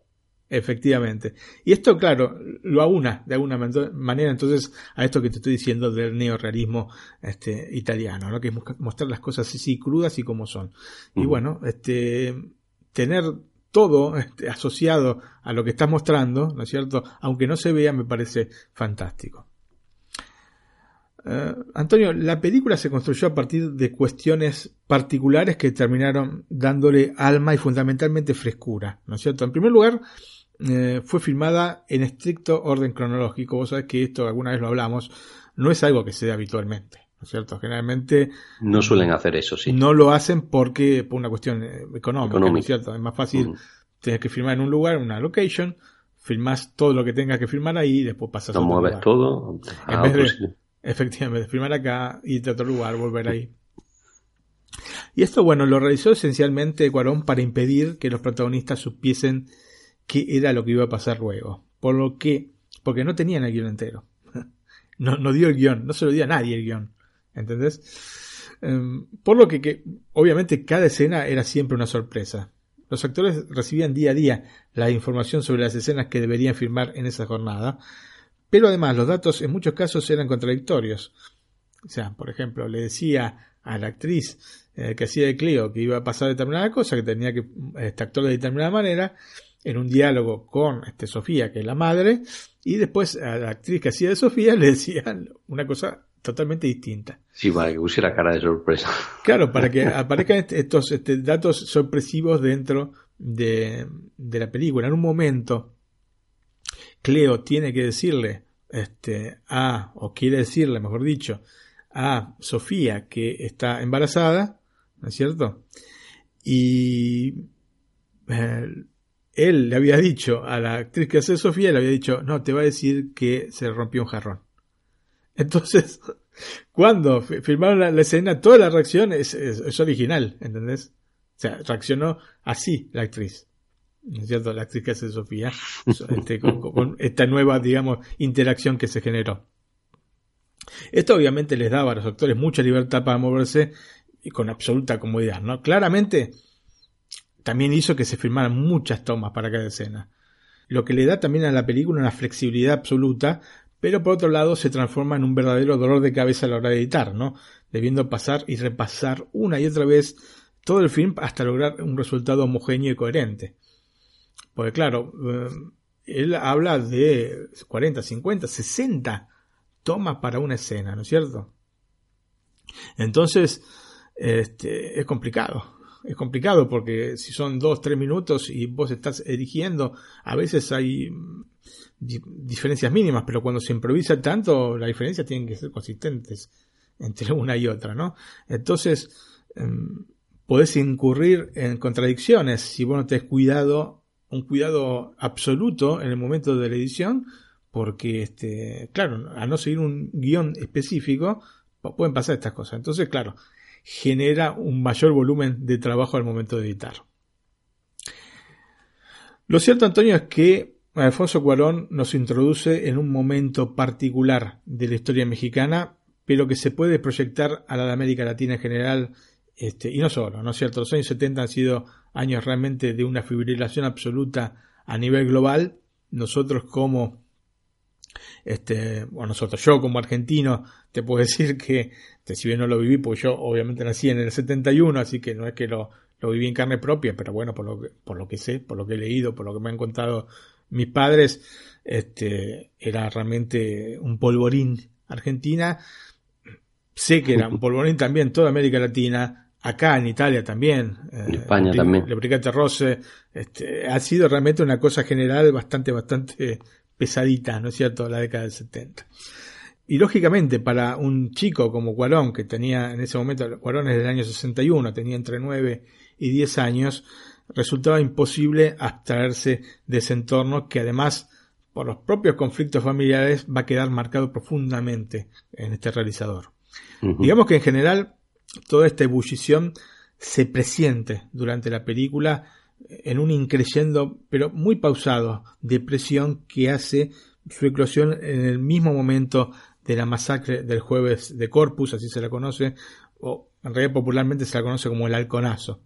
Efectivamente. Y esto, claro, lo aúna de alguna man- manera entonces a esto que te estoy diciendo del neorrealismo este, italiano, ¿no? que es mostrar las cosas así crudas y como son. Y bueno, este, tener todo este, asociado a lo que estás mostrando, ¿no es cierto? Aunque no se vea, me parece fantástico. Eh, Antonio, la película se construyó a partir de cuestiones particulares que terminaron dándole alma y fundamentalmente frescura, ¿no es cierto? En primer lugar, eh, fue filmada en estricto orden cronológico. Vos sabés que esto alguna vez lo hablamos, no es algo que se dé habitualmente, ¿no es cierto? Generalmente No suelen hacer eso, sí. no lo hacen porque por una cuestión eh, económica, ¿no es cierto? Es más fácil Ujú. tener que filmar en un lugar, en una location, filmás todo lo que tengas que filmar ahí y después pasas a Lo otro mueves lugar. todo. En a vez de- sitio. Efectivamente, filmar acá, irte a otro lugar, volver ahí. Y esto, bueno, lo realizó esencialmente Cuarón para impedir que los protagonistas supiesen qué era lo que iba a pasar luego. Por lo que, porque no tenían el guion entero. No, no dio el guion, no se lo dio a nadie el guion. ¿Entendés? Em, por lo que, que, obviamente, cada escena era siempre una sorpresa. Los actores recibían día a día la información sobre las escenas que deberían filmar en esa jornada, pero además los datos en muchos casos eran contradictorios. O sea, por ejemplo, le decía a la actriz eh, que hacía de Cleo que iba a pasar determinada cosa, que tenía que este, actuar de determinada manera, en un diálogo con este, Sofía, que es la madre, y después a la actriz que hacía de Sofía le decían una cosa totalmente distinta. Sí, para que pusiera cara de sorpresa. Claro, para que aparezcan est- estos este, datos sorpresivos dentro de, de la película. En un momento, Cleo tiene que decirle este, a, o quiere decirle, mejor dicho, a Sofía que está embarazada, ¿no es cierto? Y eh, él le había dicho a la actriz que hace Sofía, le había dicho, no, te va a decir que se rompió un jarrón. Entonces, cuando fi- filmaron la, escena, toda la reacción es, es- original, ¿entendés? O sea, reaccionó así la actriz. ¿No es cierto? La actriz que hace Sofía, so- este, con- con esta nueva, digamos, interacción que se generó. Esto obviamente les daba a los actores mucha libertad para moverse y con absoluta comodidad, ¿no? Claramente, también hizo que se filmaran muchas tomas para cada escena. Lo que le da también a la película una flexibilidad absoluta, pero por otro lado se transforma en un verdadero dolor de cabeza a la hora de editar, ¿no? Debiendo pasar y repasar una y otra vez todo el film hasta lograr un resultado homogéneo y coherente. Porque claro, eh, él habla de 40, 50, 60 tomas para una escena, ¿no es cierto? Entonces, este, es complicado. Es complicado porque si son dos, tres minutos y vos estás eligiendo, a veces hay mm, di- diferencias mínimas, pero cuando se improvisa tanto, las diferencias tienen que ser consistentes entre una y otra, ¿no? Entonces, em, podés incurrir en contradicciones si vos no tenés cuidado, un cuidado absoluto en el momento de la edición, porque, este, claro, a no seguir un guion específico, pu- pueden pasar estas cosas. Entonces, claro, genera un mayor volumen de trabajo al momento de editar. Lo cierto, Antonio, es que Alfonso Cuarón nos introduce en un momento particular de la historia mexicana, pero que se puede proyectar a la de América Latina en general, este, y no solo, ¿no es cierto? Los años 70 han sido años realmente de una fibrilación absoluta a nivel global. Nosotros como este, nosotros, yo como argentino, te puedo decir que, si bien no lo viví, pues yo obviamente nací en el 71, así que no es que lo, lo viví en carne propia, pero bueno, por lo que, por lo que sé, por lo que he leído, por lo que me han contado mis padres, este, era realmente un polvorín Argentina. Sé que era un polvorín también toda América Latina, acá en Italia también. En España el- también. El Brigate Rosse, este, ha sido realmente una cosa general bastante, bastante pesadita, ¿no es cierto?, la década del 70. Y lógicamente, para un chico como Cuarón, que tenía en ese momento, Cuarón es del año 61, tenía entre 9 y 10 años, resultaba imposible abstraerse de ese entorno que además, por los propios conflictos familiares, va a quedar marcado profundamente en este realizador. Digamos que en general toda esta ebullición se presiente durante la película en un increyendo, pero muy pausado, de presión que hace su eclosión en el mismo momento de la masacre del jueves de Corpus, así se la conoce, o en realidad popularmente se la conoce como el halconazo.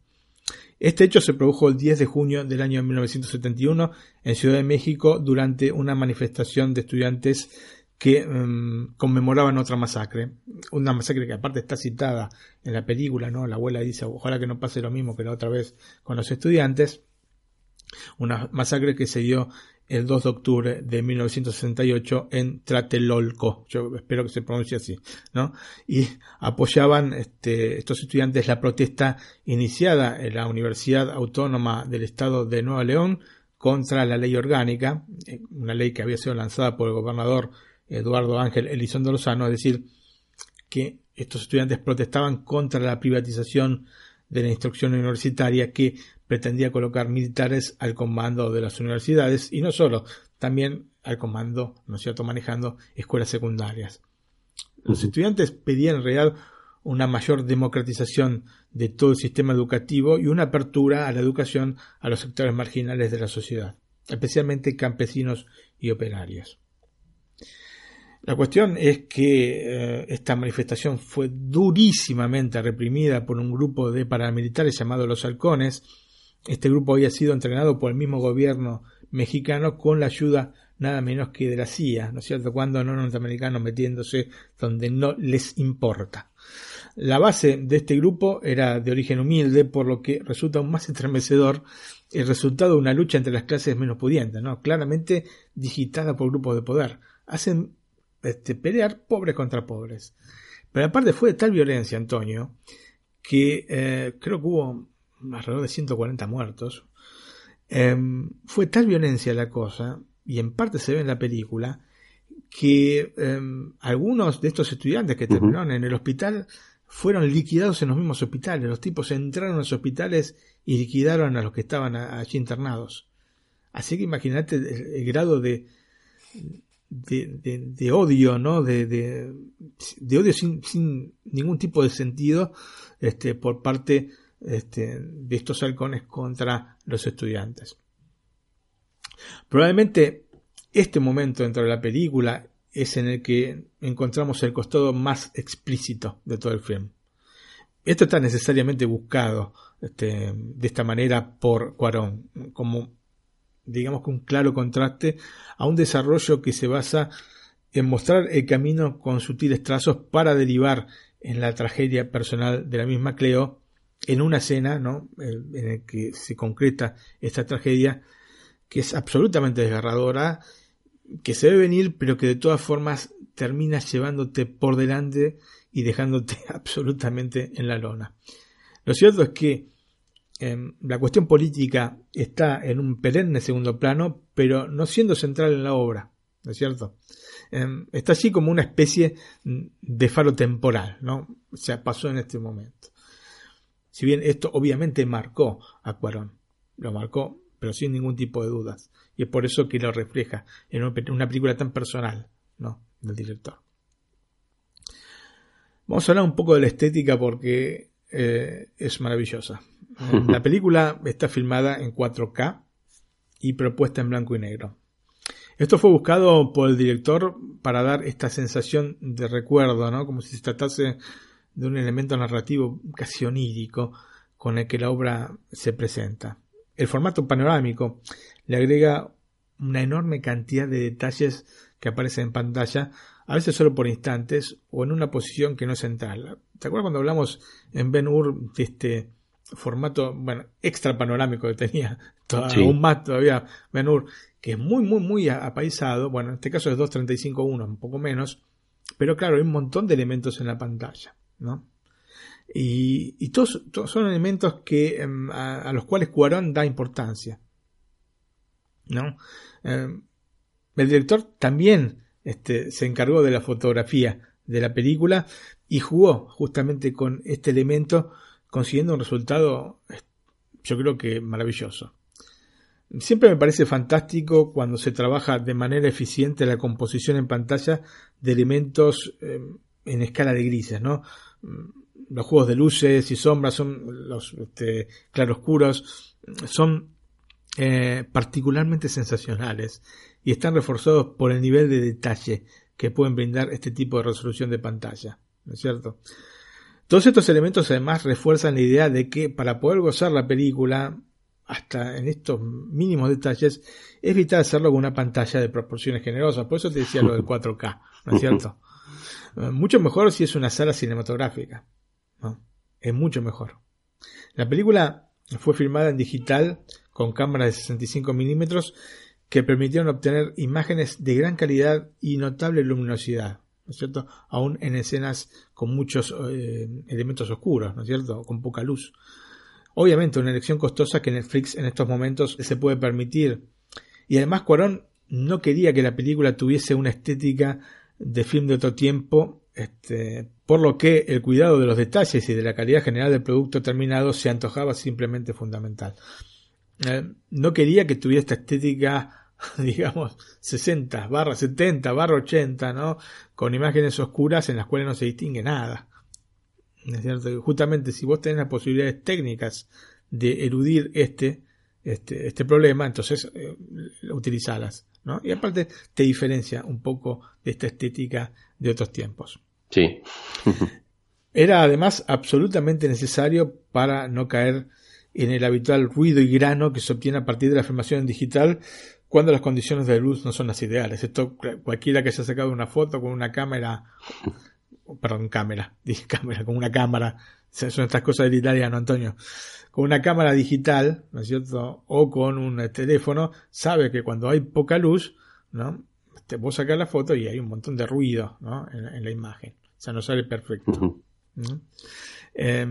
Este hecho se produjo el 10 de junio del año 1971 en Ciudad de México durante una manifestación de estudiantes que mm, conmemoraban otra masacre, una masacre que aparte está citada en la película, ¿no? La abuela dice, ojalá que no pase lo mismo que la otra vez con los estudiantes, una masacre que se dio el 2 de octubre de 1968 en Tlatelolco, yo espero que se pronuncie así, ¿no? Y apoyaban este, estos estudiantes la protesta iniciada en la Universidad Autónoma del Estado de Nueva León contra la ley orgánica, eh, una ley que había sido lanzada por el gobernador Eduardo Ángel Elizondo Lozano, es decir, que estos estudiantes protestaban contra la privatización de la instrucción universitaria que pretendía colocar militares al comando de las universidades y no solo, también al comando, ¿no es cierto?, manejando escuelas secundarias. Los estudiantes pedían en realidad una mayor democratización de todo el sistema educativo y una apertura a la educación a los sectores marginales de la sociedad, especialmente campesinos y operarios. La cuestión es que eh, esta manifestación fue durísimamente reprimida por un grupo de paramilitares llamado los halcones. Este grupo había sido entrenado por el mismo gobierno mexicano con la ayuda nada menos que de la CIA, ¿no es cierto? Cuando no norteamericanos metiéndose donde no les importa. La base de este grupo era de origen humilde, por lo que resulta aún más estremecedor el resultado de una lucha entre las clases menos pudientes, ¿no? claramente digitada por grupos de poder. Hacen este, pelear pobres contra pobres. Pero aparte fue de tal violencia, Antonio, que eh, creo que hubo alrededor de 140 muertos. Em, fue tal violencia la cosa, y en parte se ve en la película, que em, algunos de estos estudiantes que terminaron en el hospital fueron liquidados en los mismos hospitales. Los tipos entraron a los hospitales y liquidaron a los que estaban allí internados. Así que imagínate el grado de, de, odio, ¿no? De, de, odio sin, ningún tipo de sentido este, por parte este, de estos halcones contra los estudiantes. Probablemente este momento dentro de la película es en el que encontramos el costado más explícito de todo el film. Esto está necesariamente buscado este, de esta manera por Cuarón, como digamos que un claro contraste a un desarrollo que se basa en mostrar el camino con sutiles trazos para derivar en la tragedia personal de la misma Cleo en una escena ¿no? en la que se concreta esta tragedia que es absolutamente desgarradora, que se ve venir, pero que de todas formas termina llevándote por delante y dejándote absolutamente en la lona. Lo cierto es que Em, la cuestión política está en un perenne segundo plano, pero no siendo central en la obra, ¿no es cierto? Em, está así como una especie de faro temporal, ¿no? O sea, pasó en este momento. Si bien esto obviamente marcó a Cuarón, lo marcó, pero sin ningún tipo de dudas. Y es por eso que lo refleja en una película tan personal, ¿no? Del director. Vamos a hablar un poco de la estética porque eh, es maravillosa. La película está filmada en 4K y propuesta en blanco y negro. Esto fue buscado por el director para dar esta sensación de recuerdo, ¿no? Como si se tratase de un elemento narrativo casi onírico con el que la obra se presenta. El formato panorámico le agrega una enorme cantidad de detalles que aparecen en pantalla, a veces solo por instantes o en una posición que no es central. ¿Te acuerdas cuando hablamos en Ben Hur de este formato, bueno, extra panorámico que tenía, aún más todavía Benur, que es muy, muy, muy apaisado, bueno, en este caso es 2.35.1, un poco menos, pero claro, hay un montón de elementos en la pantalla, ¿no? Y, todos, son elementos que, em, a, los cuales Cuarón da importancia, ¿no? Em, el director también este, se encargó de la fotografía de la película y jugó justamente con este elemento consiguiendo un resultado, yo creo que maravilloso. Siempre me parece fantástico cuando se trabaja de manera eficiente la composición en pantalla de elementos eh, en escala de grises, ¿no? los juegos de luces y sombras, son los este, claroscuros, son eh, particularmente sensacionales y están reforzados por el nivel de detalle que pueden brindar este tipo de resolución de pantalla, ¿no es cierto? Todos estos elementos además refuerzan la idea de que para poder gozar la película, hasta en estos mínimos detalles, es vital hacerlo con una pantalla de proporciones generosas. Por eso te decía lo del 4K, ¿no es cierto? Eh, mucho mejor si es una sala cinematográfica. ¿no? Es mucho mejor. La película fue filmada en digital con cámaras de 65 milímetros que permitieron obtener imágenes de gran calidad y notable luminosidad, ¿no es cierto? Aún en escenas con muchos eh, elementos oscuros, ¿no es cierto? Con poca luz. Obviamente una elección costosa que Netflix en estos momentos se puede permitir. Y además Cuarón no quería que la película tuviese una estética de film de otro tiempo, este, por lo que el cuidado de los detalles y de la calidad general del producto terminado se antojaba simplemente fundamental. Eh, no quería que tuviera esta estética, digamos, 60 barra 70 barra 80, ¿no? Con imágenes oscuras en las cuales no se distingue nada. ¿Es cierto? Justamente si vos tenés las posibilidades técnicas de eludir este, este, este problema, entonces eh, utilizalas, ¿no? Y aparte te diferencia un poco de esta estética de otros tiempos. Sí. Era además absolutamente necesario para no caer en el habitual ruido y grano que se obtiene a partir de la filmación digital cuando las condiciones de luz no son las ideales. Esto cualquiera que haya sacado una foto con una cámara, perdón, cámara, dije cámara, con una cámara, son estas cosas del italiano, Antonio, con una cámara digital, ¿no es cierto? O con un teléfono, sabe que cuando hay poca luz, ¿no? Te vos sacas la foto y hay un montón de ruido, ¿no? En, en la imagen. O sea, no sale perfecto. ¿no? Eh,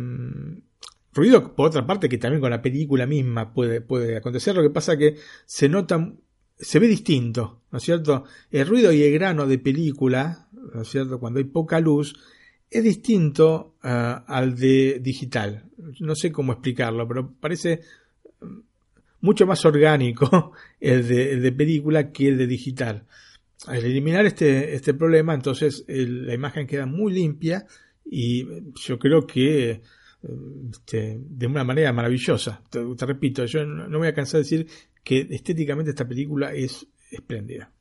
ruido, por otra parte, que también con la película misma puede, puede acontecer. Lo que pasa que se nota, se ve distinto, ¿no es cierto? El ruido y el grano de película, ¿no es cierto? Cuando hay poca luz, es distinto uh, al de digital. No sé cómo explicarlo, pero parece mucho más orgánico el de, el de película que el de digital. Al eliminar este, este problema, entonces la imagen queda muy limpia y yo creo que este, de una manera maravillosa. Te, te, repito, yo no voy a cansar de decir que estéticamente esta película es espléndida.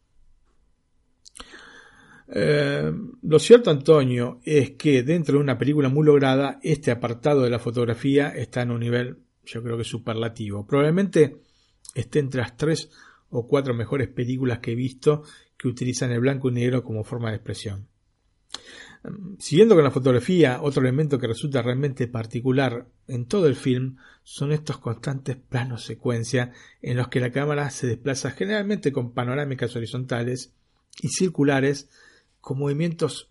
Eh, lo cierto, Antonio, es que dentro de una película muy lograda, este apartado de la fotografía está en un nivel, yo creo que superlativo. Probablemente esté entre las tres o cuatro mejores películas que he visto que utilizan el blanco y negro como forma de expresión. Siguiendo con la fotografía, otro elemento que resulta realmente particular en todo el film son estos constantes planos secuencia en los que la cámara se desplaza generalmente con panorámicas horizontales y circulares con movimientos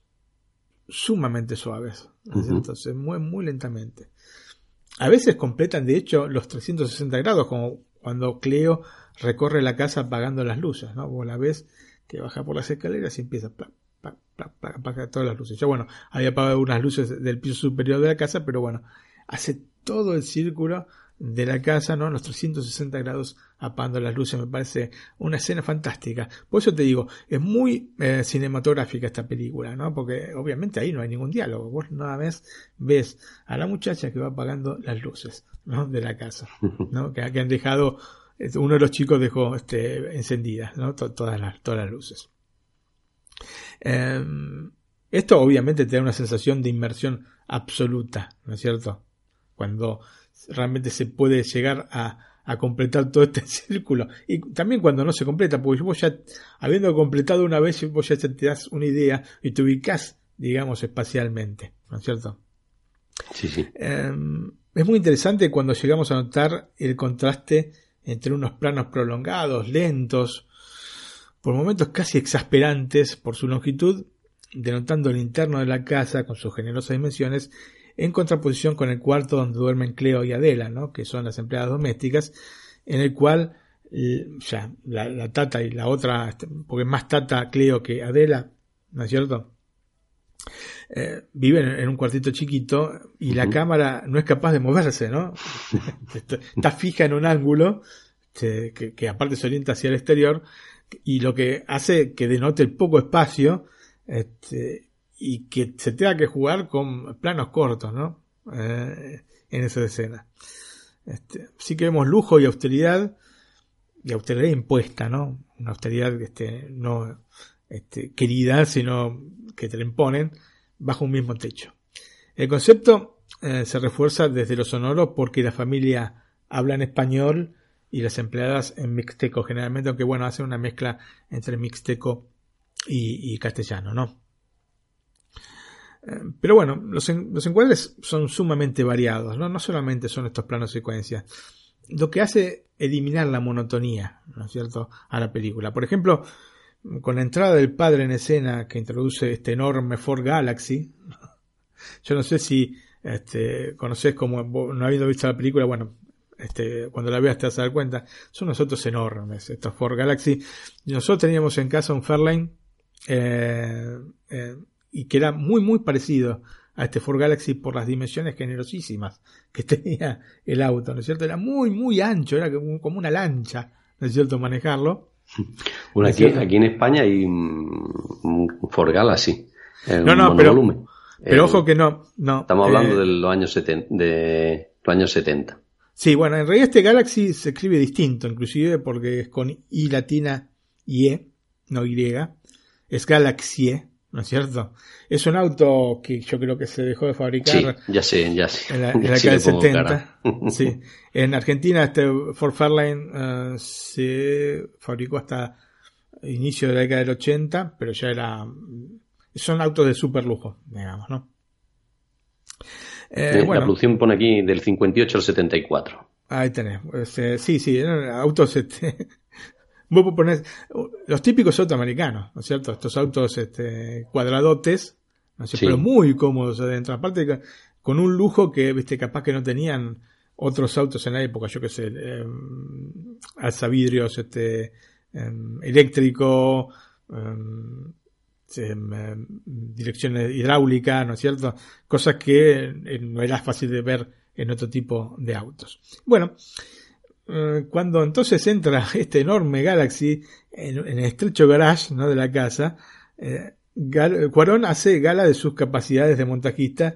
sumamente suaves. ¿no uh -huh. Mueven muy lentamente. A veces completan de hecho los 360 grados, como cuando Cleo recorre la casa apagando las luces, ¿no? Vos la ves que baja por las escaleras y empieza apaga todas las luces. Ya bueno, había apagado unas luces del piso superior de la casa, pero bueno, hace todo el círculo de la casa, ¿no? Los 360 grados apagando las luces, me parece una escena fantástica. Por eso te digo, es muy eh, cinematográfica esta película, ¿no? Porque obviamente ahí no hay ningún diálogo. Vos nada más ves a la muchacha que va apagando las luces, ¿no? De la casa, ¿no? Que, que han dejado, uno de los chicos dejó este, encendidas, ¿no? Todas las, todas las luces. Eh, esto obviamente te da una sensación de inmersión absoluta, ¿no es cierto? Cuando realmente se puede llegar a, a, completar todo este círculo. Y también cuando no se completa, porque vos ya, habiendo completado una vez, vos ya te das una idea y te ubicás, digamos, espacialmente, ¿no es cierto? Sí, sí. Eh, es muy interesante cuando llegamos a notar el contraste entre unos planos prolongados, lentos, por momentos casi exasperantes por su longitud, denotando el interno de la casa con sus generosas dimensiones, en contraposición con el cuarto donde duermen Cleo y Adela, ¿no? que son las empleadas domésticas, en el cual ya la, la tata y la otra, este, porque más tata Cleo que Adela, ¿no es cierto? Eh, viven en un cuartito chiquito y uh -huh. la cámara no es capaz de moverse, ¿no? Está fija en un ángulo que, que, que aparte se orienta hacia el exterior y lo que hace que denote el poco espacio este, y que se tenga que jugar con planos cortos, ¿no? Eh, en esa escena. Este, sí que vemos lujo y austeridad, y austeridad impuesta, ¿no? Una austeridad este, no este, querida, sino que te la imponen bajo un mismo techo. El concepto eh, se refuerza desde lo sonoro porque la familia habla en español y las empleadas en mixteco generalmente, aunque bueno, hacen una mezcla entre mixteco y, castellano, ¿no? Eh, pero bueno, los, los, encuadres son sumamente variados, ¿no? No solamente son estos planos secuencias. Lo que hace eliminar la monotonía, ¿no es cierto?, a la película. Por ejemplo, con la entrada del padre en escena que introduce este enorme Ford Galaxy, yo no sé si este, conoces como, no habiendo visto la película, bueno, este, cuando la veas te vas a dar cuenta, son unos autos enormes, estos Ford Galaxy. Nosotros teníamos en casa un Fairlane, eh, eh, y que era muy, muy parecido a este Ford Galaxy por las dimensiones generosísimas que tenía el auto, ¿no es cierto? Era muy, muy ancho, era como una lancha, ¿no es cierto?, manejarlo. Bueno, aquí, aquí en España hay un Ford Galaxy. No, no, pero, pero eh, ojo que no, no. Estamos hablando de los años 70, de los años 70. Sí, bueno, en realidad este Galaxy se escribe distinto, inclusive porque es con I latina y E, no Y. Es Galaxie, ¿no es cierto? Es un auto que yo creo que se dejó de fabricar. Sí, ya sé, ya sé. En la, década del 70. sí. En Argentina este Ford Fairlane uh, se fabricó hasta inicio de la década del 80, pero ya era... Son autos de super lujo, digamos, ¿no? Eh, bueno, la producción pone aquí del 58 al 74. Ahí tenés. Este, sí, sí, eran autos este, Vos poner los típicos autos americanos, ¿no es cierto? Estos autos este, cuadradotes, ¿no pero muy cómodos adentro. Aparte, con un lujo que, viste, capaz que no tenían otros autos en la época, yo qué sé, eh, alzavidrios este, em, eléctrico, em, direcciones hidráulicas, ¿no es cierto? Cosas que eh, no era fácil de ver en otro tipo de autos. Bueno, eh, cuando entonces entra este enorme Galaxy en, el estrecho garage ¿no? de la casa, eh, Cuarón hace gala de sus capacidades de montajista,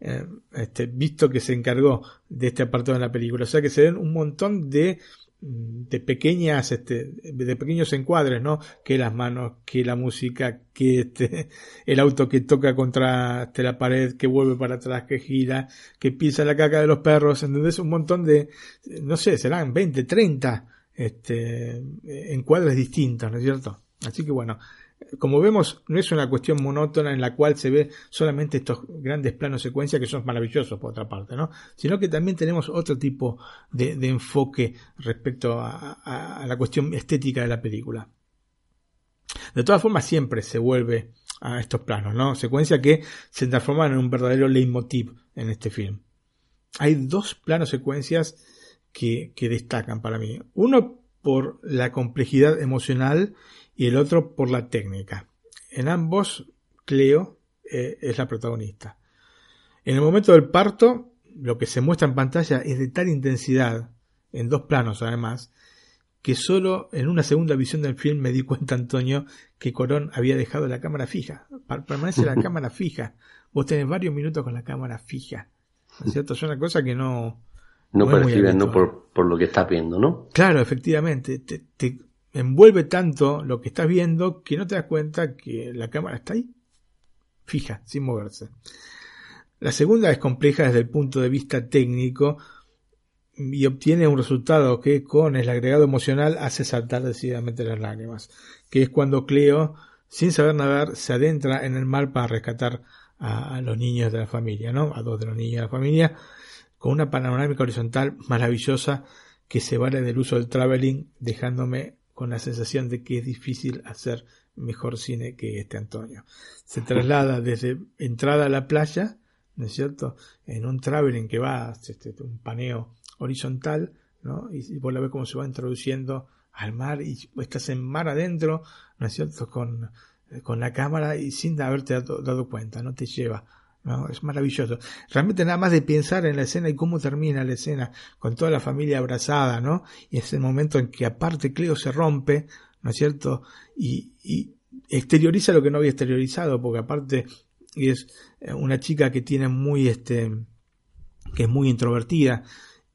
eh, este, visto que se encargó de este apartado en la película. O sea que se ven un montón de de pequeñas, este, de pequeños encuadres, ¿no? Que las manos, que la música, que este, el auto que toca contra este, la pared, que vuelve para atrás, que gira, que pisa la caca de los perros, ¿entendés? Un montón de, no sé, serán 20, 30, este, encuadres distintos, ¿no es cierto? Así que bueno, como vemos, no es una cuestión monótona en la cual se ve solamente estos grandes planos secuencia que son maravillosos por otra parte, ¿no? Sino que también tenemos otro tipo de, enfoque respecto a, la cuestión estética de la película. De todas formas, siempre se vuelve a estos planos, ¿no? Secuencia que se transforman en un verdadero leitmotiv en este film. Hay dos planos secuencias que, que destacan para mí. Uno por la complejidad emocional y el otro por la técnica. En ambos, Cleo eh, es la protagonista. En el momento del parto, lo que se muestra en pantalla es de tal intensidad, en dos planos además, que solo en una segunda visión del film me di cuenta, Antonio, que Corón había dejado la cámara fija. Permanece la cámara fija. Vos tenés varios minutos con la cámara fija. ¿No es cierto? Es una cosa que no. No, percibes, no por, por, lo que estás viendo, ¿no? Claro, efectivamente. Te, te, envuelve tanto lo que estás viendo que no te das cuenta que la cámara está ahí, fija, sin moverse. La segunda es compleja desde el punto de vista técnico y obtiene un resultado que con el agregado emocional hace saltar decididamente las lágrimas, que es cuando Cleo, sin saber nadar, se adentra en el mar para rescatar a, los niños de la familia, ¿no? A dos de los niños de la familia, con una panorámica horizontal maravillosa que se vale del uso del traveling, dejándome con la sensación de que es difícil hacer mejor cine que este Antonio. Se traslada desde entrada a la playa, ¿no es cierto? En un traveling que va, este, un paneo horizontal, ¿no? Y, vos la ves cómo se va introduciendo al mar y estás en mar adentro, ¿no es cierto? Con, con la cámara y sin haberte dado, dado cuenta, no te lleva Es maravilloso. Realmente nada más de pensar en la escena y cómo termina la escena con toda la familia abrazada, ¿no? Y es el momento en que aparte Cleo se rompe, ¿no es cierto? Y, y exterioriza lo que no había exteriorizado, porque aparte es eh, una chica que tiene muy este que es muy introvertida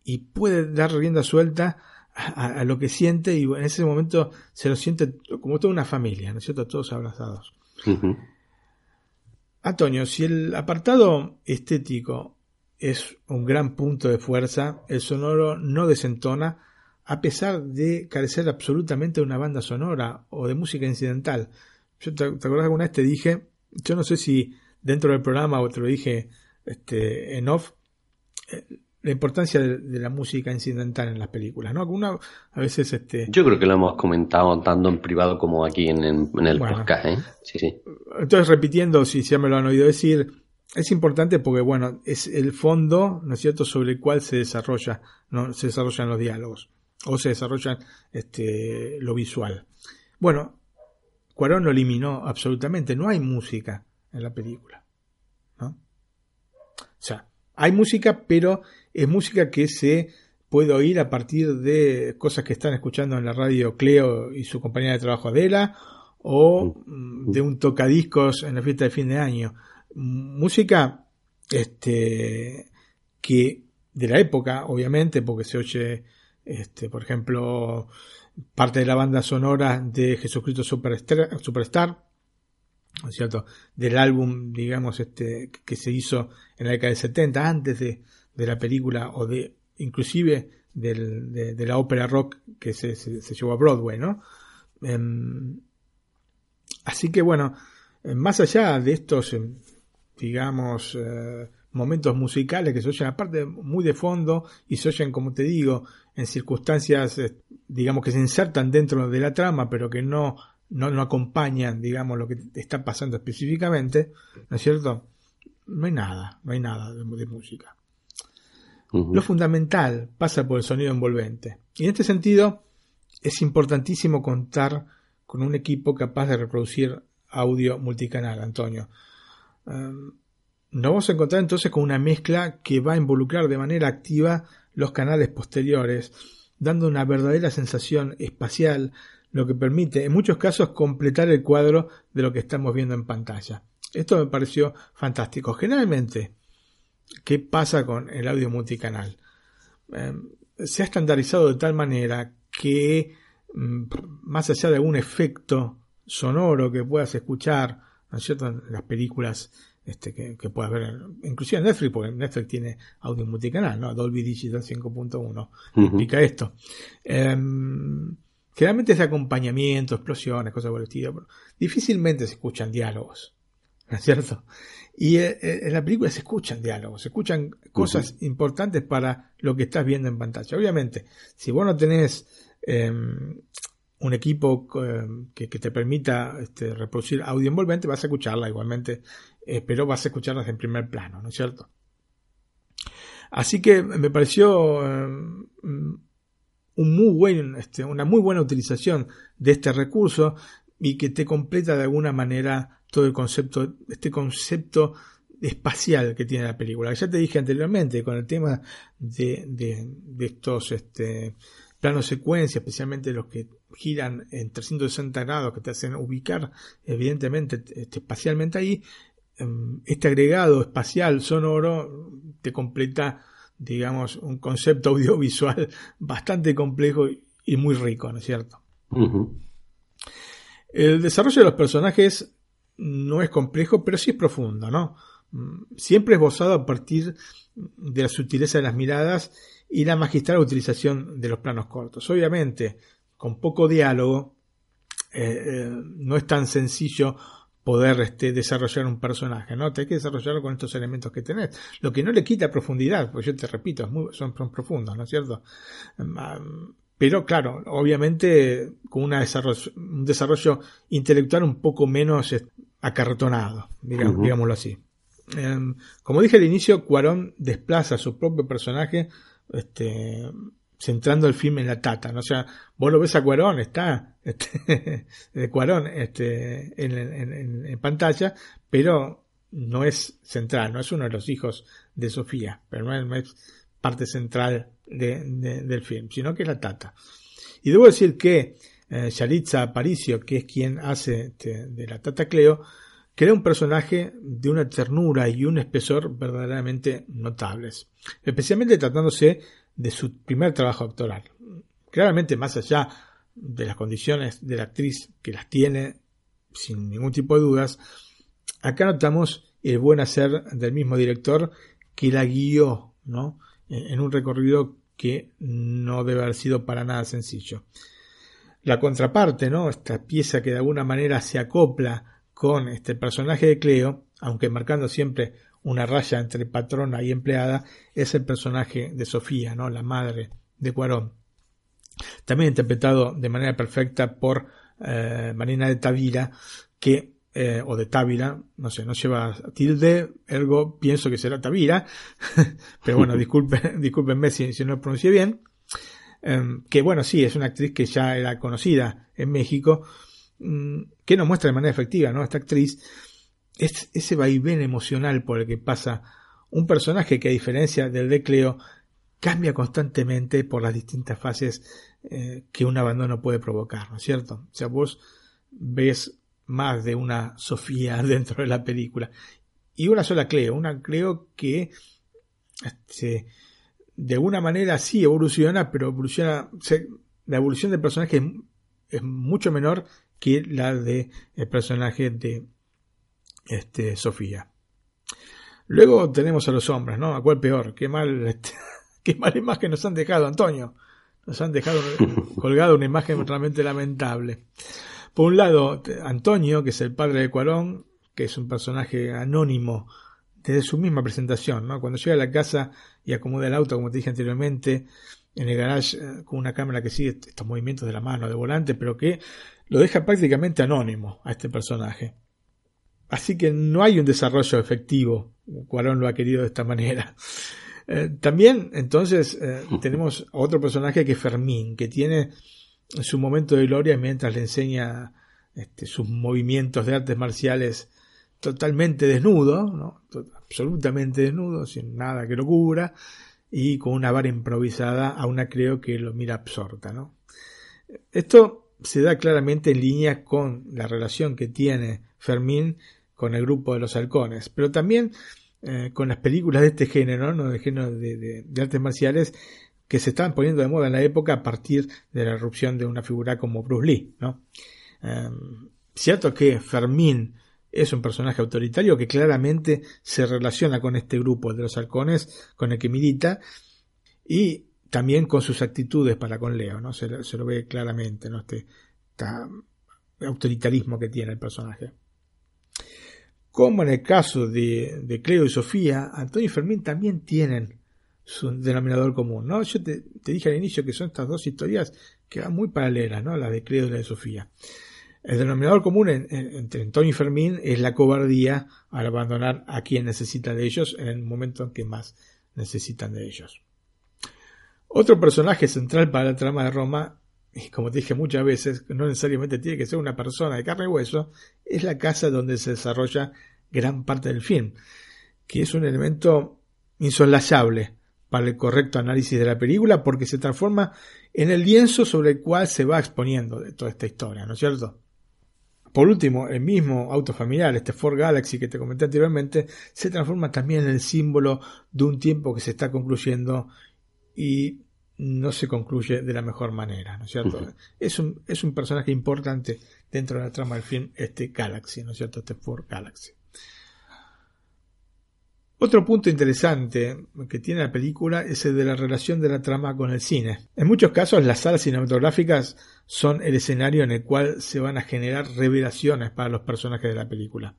y puede dar rienda suelta a, lo que siente y en ese momento se lo siente como toda una familia, ¿no es cierto? Todos abrazados. Antonio, si el apartado estético es un gran punto de fuerza, el sonoro no desentona a pesar de carecer absolutamente de una banda sonora o de música incidental. Yo te, te que alguna vez te dije, yo no sé si dentro del programa o te lo dije este, en off, eh, la importancia de, de la música incidental en las películas, ¿no? Alguna, a veces este, Yo creo que lo hemos comentado tanto en privado como aquí en, en- el Bueno. podcast, ¿eh? Sí, sí. Entonces, repitiendo, si ya me lo han oído decir, es importante porque, bueno, es el fondo, ¿no es cierto?, sobre el cual se desarrolla, ¿no? se desarrollan los diálogos, o se desarrollan este, lo visual. Bueno, Cuarón lo eliminó absolutamente, no hay música en la película, ¿no? O sea, hay música, pero es música que se puede oír a partir de cosas que están escuchando en la radio Cleo y su compañera de trabajo Adela, o mm, de un tocadiscos en la fiesta de fin de año. Música este, que de la época, obviamente, porque se oye, este, por ejemplo, parte de la banda sonora de Jesucristo Superstar, Superstar ¿no es cierto? Del álbum, digamos, este, que se hizo en la década del 70, antes de, de la película, o de, inclusive, del- de, la ópera rock que se, llevó a Broadway, ¿no? Em, así que bueno, eh, más allá de estos, em, digamos, eh, momentos musicales que se oyen aparte muy de fondo y se oyen, como te digo, en circunstancias, eh, digamos, que se insertan dentro de la trama, pero que no, no, no acompañan, digamos, lo que está pasando específicamente, ¿no es cierto? No hay nada, no hay nada de música. Lo fundamental pasa por el sonido envolvente. Y en este sentido, es importantísimo contar con un equipo capaz de reproducir audio multicanal, Antonio. Um, nos vamos a encontrar entonces con una mezcla que va a involucrar de manera activa los canales posteriores, dando una verdadera sensación espacial, lo que permite en muchos casos completar el cuadro de lo que estamos viendo en pantalla. Esto me pareció fantástico. Generalmente, ¿qué pasa con el audio multicanal? Eh, se ha estandarizado de tal manera que mm, más allá de algún efecto sonoro que puedas escuchar, ¿no es cierto? En las películas este, que, que puedas ver, inclusive en Netflix, porque Netflix tiene audio multicanal, ¿no? Dolby Digital 5.1 Ujú. explica esto. Em, generalmente es acompañamiento, explosiones, cosas por el estilo, pero difícilmente se escuchan diálogos, ¿no es cierto? Y eh, eh, en la película se escuchan diálogos, se escuchan cosas importantes para lo que estás viendo en pantalla. Obviamente, si vos no tenés em, un equipo em, que, que te permita este, reproducir audio envolvente, vas a escucharla igualmente, eh, pero vas a escucharlas en primer plano, ¿no es cierto? Así que me pareció em, un muy buen, este, una muy buena utilización de este recurso y que te completa de alguna manera todo el concepto, este concepto espacial que tiene la película. Ya te dije anteriormente con el tema de, de, de estos este, planos secuencia, especialmente los que giran en 360 grados, que te hacen ubicar evidentemente este, espacialmente ahí, em, este agregado espacial sonoro te completa, digamos, un concepto audiovisual bastante complejo y muy rico, ¿no es cierto? El desarrollo de los personajes no es complejo, pero sí es profundo, ¿no? Siempre esbozado a partir de la sutileza de las miradas y la magistral utilización de los planos cortos. Obviamente, con poco diálogo, eh, eh, no es tan sencillo poder este, desarrollar un personaje, ¿no? Te hay que desarrollarlo con estos elementos que tenés. Lo que no le quita profundidad, porque yo te repito, son, son profundos, ¿no es cierto? Um, pero claro, obviamente con una desarrollo, un desarrollo intelectual un poco menos acartonado, digamos, digámoslo así. Em, como dije al inicio, Cuarón desplaza a su propio personaje este, centrando el film en la tata. ¿no? O sea, vos lo ves a Cuarón, está este, de Cuarón este, en, en- en- en pantalla, pero no es central, no es uno de los hijos de Sofía, pero no es, no es parte central de- de- del film, sino que es la tata. Y debo decir que eh, Yalitza Aparicio, que es quien hace este, de la tata Cleo, crea un personaje de una ternura y un espesor verdaderamente notables, especialmente tratándose de su primer trabajo actoral. Claramente, más allá de las condiciones de la actriz que las tiene sin ningún tipo de dudas, acá notamos el buen hacer del mismo director que la guió, ¿no? En un recorrido que no debe haber sido para nada sencillo. La contraparte, ¿no? Esta pieza que de alguna manera se acopla con este personaje de Cleo, aunque marcando siempre una raya entre patrona y empleada, es el personaje de Sofía, ¿no? La madre de Cuarón. También interpretado de manera perfecta por eh, Marina de Tavira, que, eh, o de Tavira, no sé, no lleva tilde, ergo pienso que será Tavira, pero bueno, disculpen, discúlpenme si, si no lo pronuncié bien. Em, que bueno, sí, es una actriz que ya era conocida en México, mm, que nos muestra de manera efectiva, ¿no? Esta actriz es ese vaivén emocional por el que pasa un personaje que a diferencia del de Cleo cambia constantemente por las distintas fases eh, que un abandono puede provocar, ¿no es cierto? O sea, vos ves más de una Sofía dentro de la película y una sola Cleo, una Cleo que este, de alguna manera sí evoluciona, pero evoluciona, la evolución del personaje es, es mucho menor que la del personaje de este, Sofía. Luego tenemos a los hombres, ¿no? ¿A cuál peor? Qué mal, este, qué mal imagen nos han dejado, Antonio. Nos han dejado colgado una imagen realmente lamentable. Por un lado, Antonio, que es el padre de Cuarón, que es un personaje anónimo desde su misma presentación, ¿no? Cuando llega a la casa y acomoda el auto, como te dije anteriormente, en el garage eh, con una cámara que sigue estos movimientos de la mano, de volante, pero que lo deja prácticamente anónimo a este personaje. Así que no hay un desarrollo efectivo. Cuarón lo ha querido de esta manera. Eh, también, entonces, eh, tenemos otro personaje que es Fermín, que tiene su momento de gloria mientras le enseña este, sus movimientos de artes marciales totalmente desnudo, ¿no? absolutamente desnudo, sin nada que lo cubra, y con una vara improvisada a una creo que lo mira absorta. Esto se da claramente en línea con la relación que tiene Fermín con el grupo de los halcones, pero también eh, con las películas de este género, ¿no? de género de, artes marciales, que se estaban poniendo de moda en la época a partir de la erupción de una figura como Bruce Lee. ¿no? Em, cierto que Fermín es un personaje autoritario que claramente se relaciona con este grupo de los halcones con el que milita y también con sus actitudes para con Leo, ¿no? Se, lo ve claramente, ¿no? Este, autoritarismo que tiene el personaje. Como en el caso de, de Cleo y Sofía, Antonio y Fermín también tienen su denominador común, ¿no? Yo te, dije al inicio que son estas dos historias que van muy paralelas, ¿no? La de Cleo y la de Sofía. El denominador común entre Antonio y Fermín es la cobardía al abandonar a quien necesita de ellos en el momento en que más necesitan de ellos. Otro personaje central para la trama de Roma y como te dije muchas veces, no necesariamente tiene que ser una persona de carne y hueso, es la casa donde se desarrolla gran parte del film, que es un elemento insolayable para el correcto análisis de la película porque se transforma en el lienzo sobre el cual se va exponiendo de toda esta historia, ¿no es cierto? Por último, el mismo auto familiar, este Ford Galaxy que te comenté anteriormente, se transforma también en el símbolo de un tiempo que se está concluyendo y no se concluye de la mejor manera, ¿no es cierto? es, un, es un personaje importante dentro de la trama del film, este Galaxy, ¿no es cierto? Este Ford Galaxy. Otro punto interesante que tiene la película es el de la relación de la trama con el cine. En muchos casos las salas cinematográficas son el escenario en el cual se van a generar revelaciones para los personajes de la película.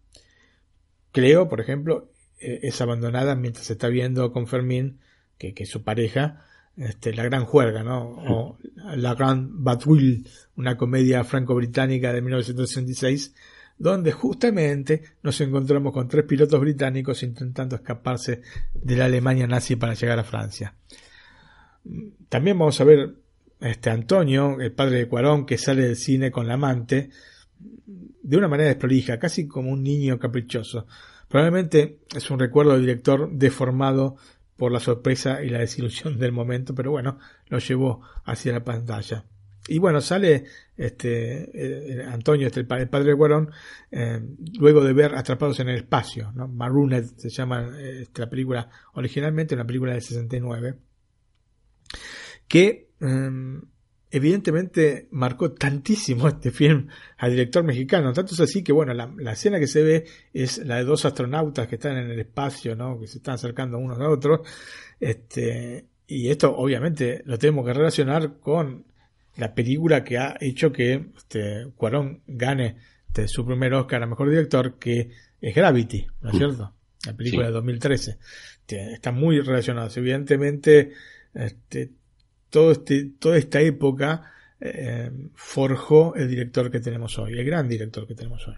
Cleo, por ejemplo, eh, es abandonada mientras se está viendo con Fermín, que, que es su pareja, este, La Gran Juerga, ¿no? O La Gran Batouille, una comedia franco-británica de 1966, donde justamente nos encontramos con tres pilotos británicos intentando escaparse de la Alemania nazi para llegar a Francia. También vamos a ver este Antonio, el padre de Cuarón, que sale del cine con la amante, de una manera desprolija, casi como un niño caprichoso. Probablemente es un recuerdo del director deformado por la sorpresa y la desilusión del momento, pero bueno, lo llevó hacia la pantalla. Y bueno, sale este eh, Antonio, este, el, pa- el padre de Cuarón, eh, luego de ver Atrapados en el Espacio, ¿no? Marooned se llama eh, esta película originalmente, una película del 69, que eh, evidentemente marcó tantísimo este film al director mexicano, tanto es así que bueno, la, la escena que se ve es la de dos astronautas que están en el espacio, ¿no? que se están acercando unos a otros, este, y esto obviamente lo tenemos que relacionar con la película que ha hecho que este, Cuarón gane este, su primer Oscar a Mejor Director, que es Gravity, ¿no es cierto? La película Sí. de 2013. Este, Están muy relacionados. Evidentemente, este, todo este, toda esta época eh, forjó el director que tenemos hoy, el gran director que tenemos hoy.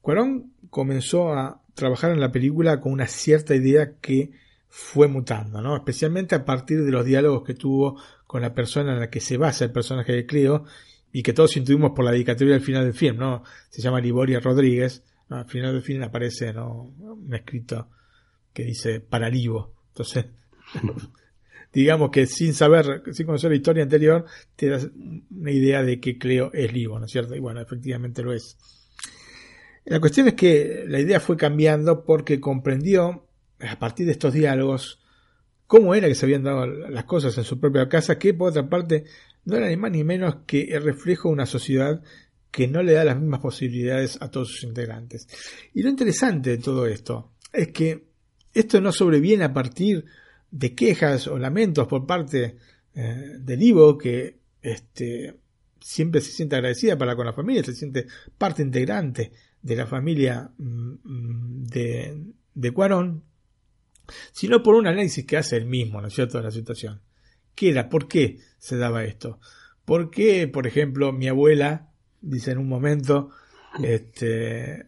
Cuarón comenzó a trabajar en la película con una cierta idea que fue mutando, ¿no? especialmente a partir de los diálogos que tuvo con la persona en la que se basa el personaje de Cleo y que todos intuimos por la dedicatoria al final del film, ¿no? Se llama Liboria Rodríguez, al final del film aparece ¿no? un escrito que dice para Libo, entonces digamos que sin saber, sin conocer la historia anterior, te das una idea de que Cleo es Libo, ¿no es cierto? Y bueno, efectivamente lo es. La cuestión es que la idea fue cambiando porque comprendió, a partir de estos diálogos, cómo era que se habían dado las cosas en su propia casa, que por otra parte no era ni más ni menos que el reflejo de una sociedad que no le da las mismas posibilidades a todos sus integrantes. Y lo interesante de todo esto es que esto no sobreviene a partir de quejas o lamentos por parte eh, del Ivo, que este, siempre se siente agradecida para con la familia, se siente parte integrante de la familia mm, de, de Cuarón, sino por un análisis que hace él mismo, ¿no es cierto?, de la situación. ¿Qué era? ¿Por qué se daba esto? ¿Por qué, por ejemplo, mi abuela, dice en un momento, este,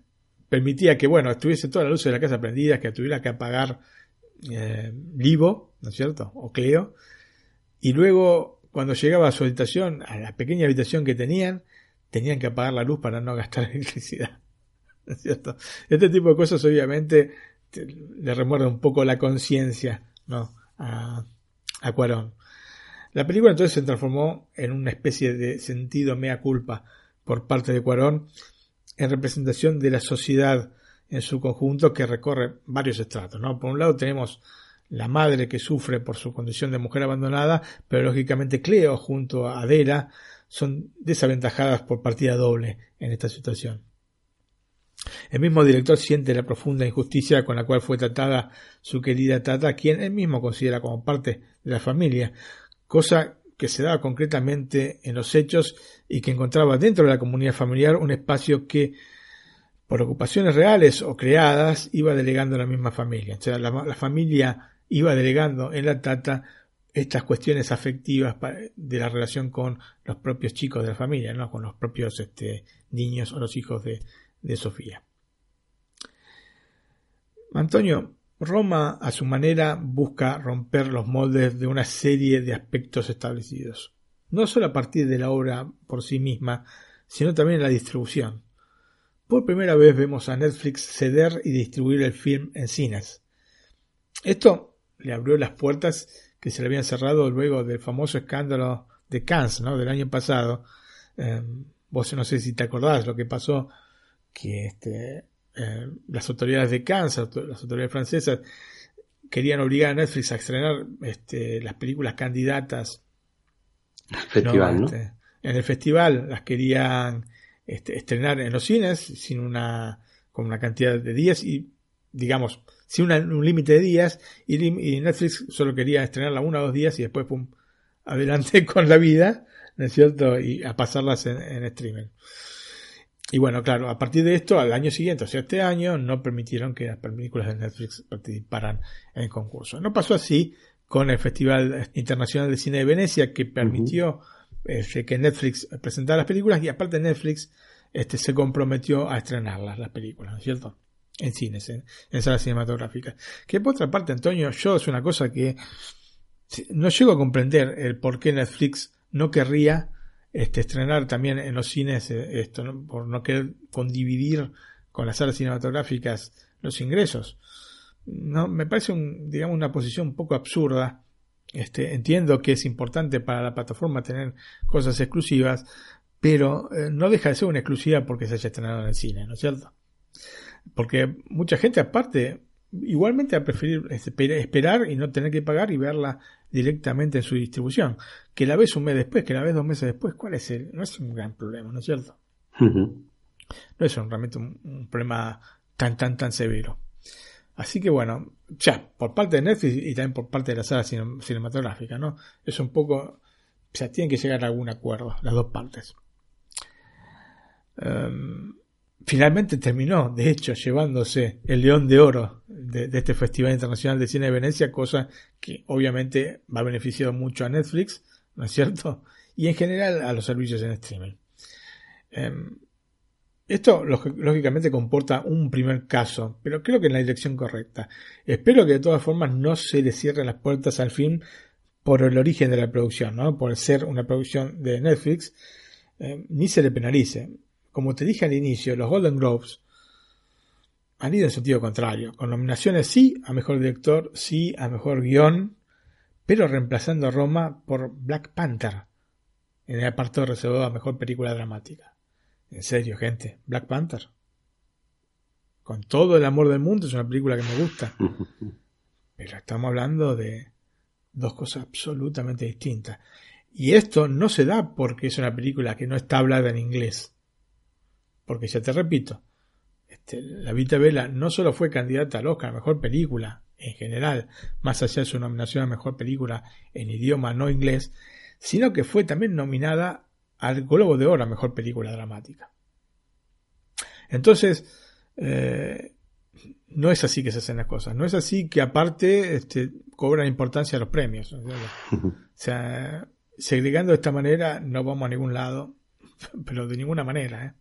permitía que, bueno, estuviese toda la luz de la casa prendida, que tuviera que apagar eh, Livo, ¿no es cierto? O Cleo. Y luego, cuando llegaba a su habitación, a la pequeña habitación que tenían, tenían que apagar la luz para no gastar electricidad. ¿No es cierto? Este tipo de cosas, obviamente, te- le remuerde un poco la conciencia, ¿no? A, a Cuarón. La película entonces se transformó en una especie de sentido mea culpa por parte de Cuarón en representación de la sociedad en su conjunto que recorre varios estratos. ¿no? Por un lado tenemos la madre que sufre por su condición de mujer abandonada, pero lógicamente Cleo junto a Adela son desaventajadas por partida doble en esta situación. El mismo director siente la profunda injusticia con la cual fue tratada su querida Tata, quien él mismo considera como parte de la familia, cosa que se daba concretamente en los hechos y que encontraba dentro de la comunidad familiar un espacio que por ocupaciones reales o creadas iba delegando a la misma familia. O sea, la, familia iba delegando en la tata estas cuestiones afectivas de la relación con los propios chicos de la familia, ¿no? con los propios este, niños o los hijos de, de Sofía. Antonio, Roma a su manera busca romper los moldes de una serie de aspectos establecidos, no solo a partir de la obra por sí misma, sino también en la distribución. Por primera vez vemos a Netflix ceder y distribuir el film en cines. Esto le abrió las puertas que se le habían cerrado luego del famoso escándalo de Cannes, ¿no? del año pasado. Eh, vos no sé si te acordás lo que pasó, que este, eh, las autoridades de Cannes, las autoridades francesas, querían obligar a Netflix a estrenar este, las películas candidatas Festival, ¿no? este, en el festival las querían este, estrenar en los cines sin una con una cantidad de días y digamos sin una- un límite de días y, Netflix solo quería estrenarla uno o dos días y después pum adelante con la vida ¿no es cierto? y a pasarlas en, en streaming y bueno claro a partir de esto al año siguiente o sea este año no permitieron que las películas de Netflix participaran en el concurso no pasó así con el Festival Internacional de Cine de Venecia que permitió este, que Netflix presentara las películas y aparte Netflix este, se comprometió a estrenarlas, las películas, ¿no es cierto? En cines, en, en salas cinematográficas. Que por otra parte, Antonio, yo es una cosa que no llego a comprender el por qué Netflix no querría este, estrenar también en los cines eh, esto, ¿no? por no querer condividir con las salas cinematográficas los ingresos. No, me parece digamos una posición un poco absurda Este, entiendo que es importante para la plataforma tener cosas exclusivas, pero eh, no deja de ser una exclusiva porque se haya estrenado en el cine, ¿no es cierto? Porque mucha gente aparte igualmente a preferir esperar y no tener que pagar y verla directamente en su distribución. Que la ves un mes después, que la ves dos meses después, ¿cuál es el? No es un gran problema, ¿no es cierto? No es un, realmente un, un problema tan, tan, tan severo. Así que bueno, ya, por parte de Netflix y también por parte de la sala cine- cinematográfica, ¿no? Es un poco, o sea, tienen que llegar a algún acuerdo, las dos partes. Em, finalmente terminó, de hecho, llevándose el León de Oro de, este Festival Internacional de Cine de Venecia, cosa que obviamente va a beneficiar mucho a Netflix, ¿no es cierto? Y en general a los servicios en streaming. Em, esto lógi- lógicamente comporta un primer caso, pero creo que en la dirección correcta. Espero que de todas formas no se le cierren las puertas al film por el origen de la producción, ¿no? por ser una producción de Netflix, eh, ni se le penalice. Como te dije al inicio, los Golden Globes han ido en sentido contrario, con nominaciones sí a mejor director, sí a mejor guion, pero reemplazando a Roma por Black Panther en el apartado reservado a mejor película dramática. En serio, gente, Black Panther. Con todo el amor del mundo es una película que me gusta. Pero estamos hablando de dos cosas absolutamente distintas. Y esto no se da porque es una película que no está hablada en inglés. Porque ya te repito, este, La Vita Vela no solo fue candidata al Oscar a Mejor Película en general, más allá de su nominación a Mejor Película en idioma no inglés, sino que fue también nominada al Globo de Oro a Mejor Película Dramática. Entonces, eh, no es así que se hacen las cosas. No es así que aparte este, cobran importancia los premios. ¿no? O sea, segregando de esta manera no vamos a ningún lado, pero de ninguna manera. ¿eh?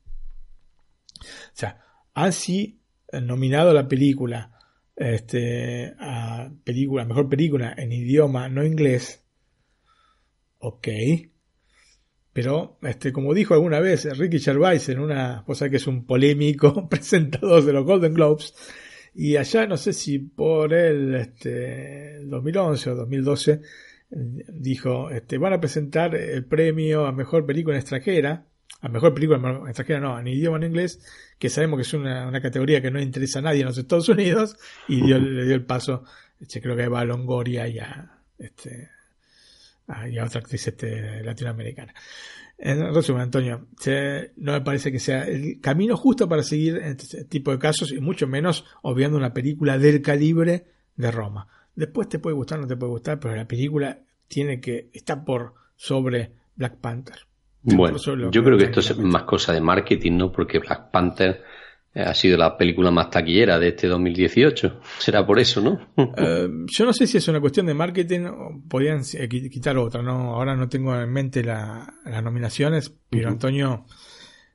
O sea, han sí nominado la película este, a película, mejor película en idioma no inglés. Ok. Pero, este, como dijo alguna vez Ricky Gervais en una cosa que es un polémico presentador de los Golden Globes, y allá no sé si por el este, 2011 o 2012 dijo, este, van a presentar el premio a mejor película extranjera, a mejor película extranjera no, en idioma en inglés, que sabemos que es una, categoría que no interesa a nadie en los Estados Unidos, y dio, le dio el paso, este, creo que a Eva Longoria y a, este, a, a otra actriz este, latinoamericana. En resumen, Antonio, no me parece que sea el camino justo para seguir este tipo de casos y mucho menos obviando una película del calibre de Roma. Después te puede gustar, no te puede gustar, pero la película tiene que está por sobre Black Panther. Bueno, yo creo que esto es más cosa de marketing, ¿no? Porque Black Panther ha sido la película más taquillera de este 2018. Será por eso, ¿no? Uh, yo no sé si es una cuestión de marketing o podían quitar otra, ¿no? Ahora no tengo en mente la, las nominaciones, pero uh -huh. Antonio,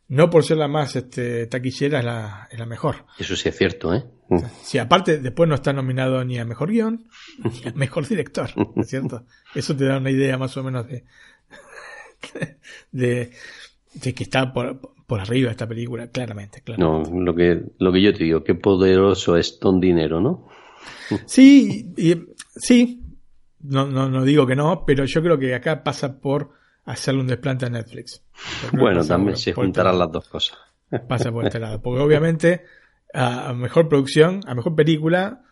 no por ser la más este, taquillera, es la, es la mejor. Eso sí es cierto, ¿eh? Uh. Sí, aparte, después no está nominado ni a mejor guion, ni a mejor director, ¿es cierto? Eso te da una idea más o menos de, de, de que está por, por arriba esta película, claramente, claramente. No, lo que, lo que yo te digo, qué poderoso es Ton Dinero, ¿no? Sí, y, sí, no, no, no digo que no, pero yo creo que acá pasa por hacerle un desplante a Netflix. Bueno, también por, se por juntarán las dos cosas. Pasa por este lado, porque obviamente a mejor producción, a mejor película,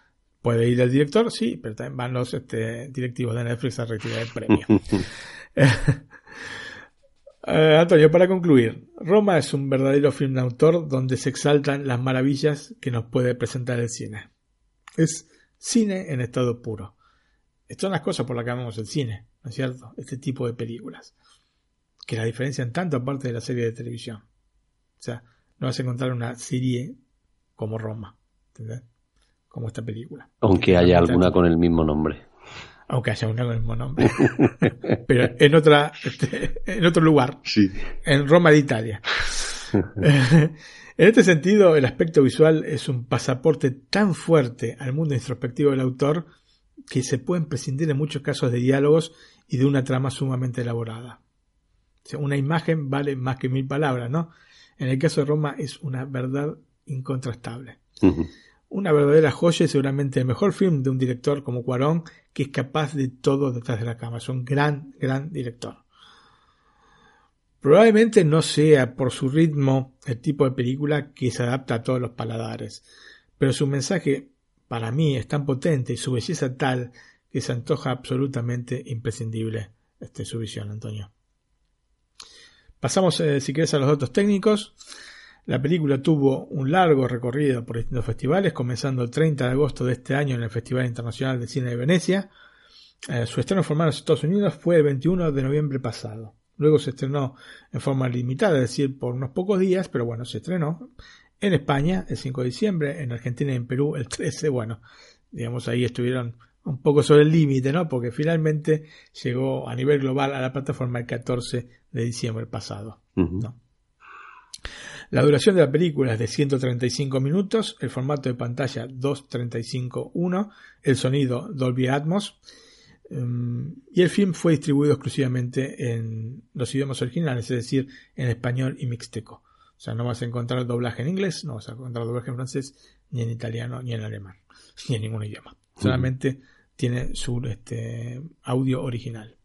puede ir el director, sí, pero también van los este, directivos de Netflix a retirar el premio. Uh, Antonio, para concluir, Roma es un verdadero film de autor donde se exaltan las maravillas que nos puede presentar el cine. Es cine en estado puro. Estas son las cosas por las que amamos el cine, ¿no es cierto? Este tipo de películas. Que la diferencian tanto aparte de la serie de televisión. O sea, no vas a encontrar una serie como Roma, ¿entendés? Como esta película. Aunque haya alguna con el mismo nombre aunque con el mismo nombre, pero en otra, en otro lugar, sí. en Roma de Italia. en este sentido, el aspecto visual es un pasaporte tan fuerte al mundo introspectivo del autor que se pueden prescindir en muchos casos de diálogos y de una trama sumamente elaborada. O sea, una imagen vale más que mil palabras, ¿no? En el caso de Roma es una verdad incontrastable. Uh -huh. Una verdadera joya y seguramente el mejor film de un director como Cuarón que es capaz de todo detrás de la cámara. Es un gran, gran director. Probablemente no sea por su ritmo el tipo de película que se adapta a todos los paladares, pero su mensaje para mí es tan potente y su belleza tal que se antoja absolutamente imprescindible este, su visión, Antonio. Pasamos, eh, si quieres, a los datos técnicos. La película tuvo un largo recorrido por distintos festivales, comenzando el 30 de agosto de este año en el Festival Internacional de Cine de Venecia. Eh, su estreno formal en los Estados Unidos fue el 21 de noviembre pasado. Luego se estrenó en forma limitada, es decir, por unos pocos días, pero bueno, se estrenó en España el 5 de diciembre, en Argentina y en Perú el 13. Bueno, digamos ahí estuvieron un poco sobre el límite, ¿no? Porque finalmente llegó a nivel global a la plataforma el 14 de diciembre pasado. La duración de la película es de 135 minutos, el formato de pantalla 2.35.1, el sonido Dolby Atmos em, y el film fue distribuido exclusivamente en los idiomas originales, es decir, en español y mixteco. O sea, no vas a encontrar doblaje en inglés, no vas a encontrar doblaje en francés, ni en italiano, ni en alemán, ni en ningún idioma. Solamente tiene su este, audio original.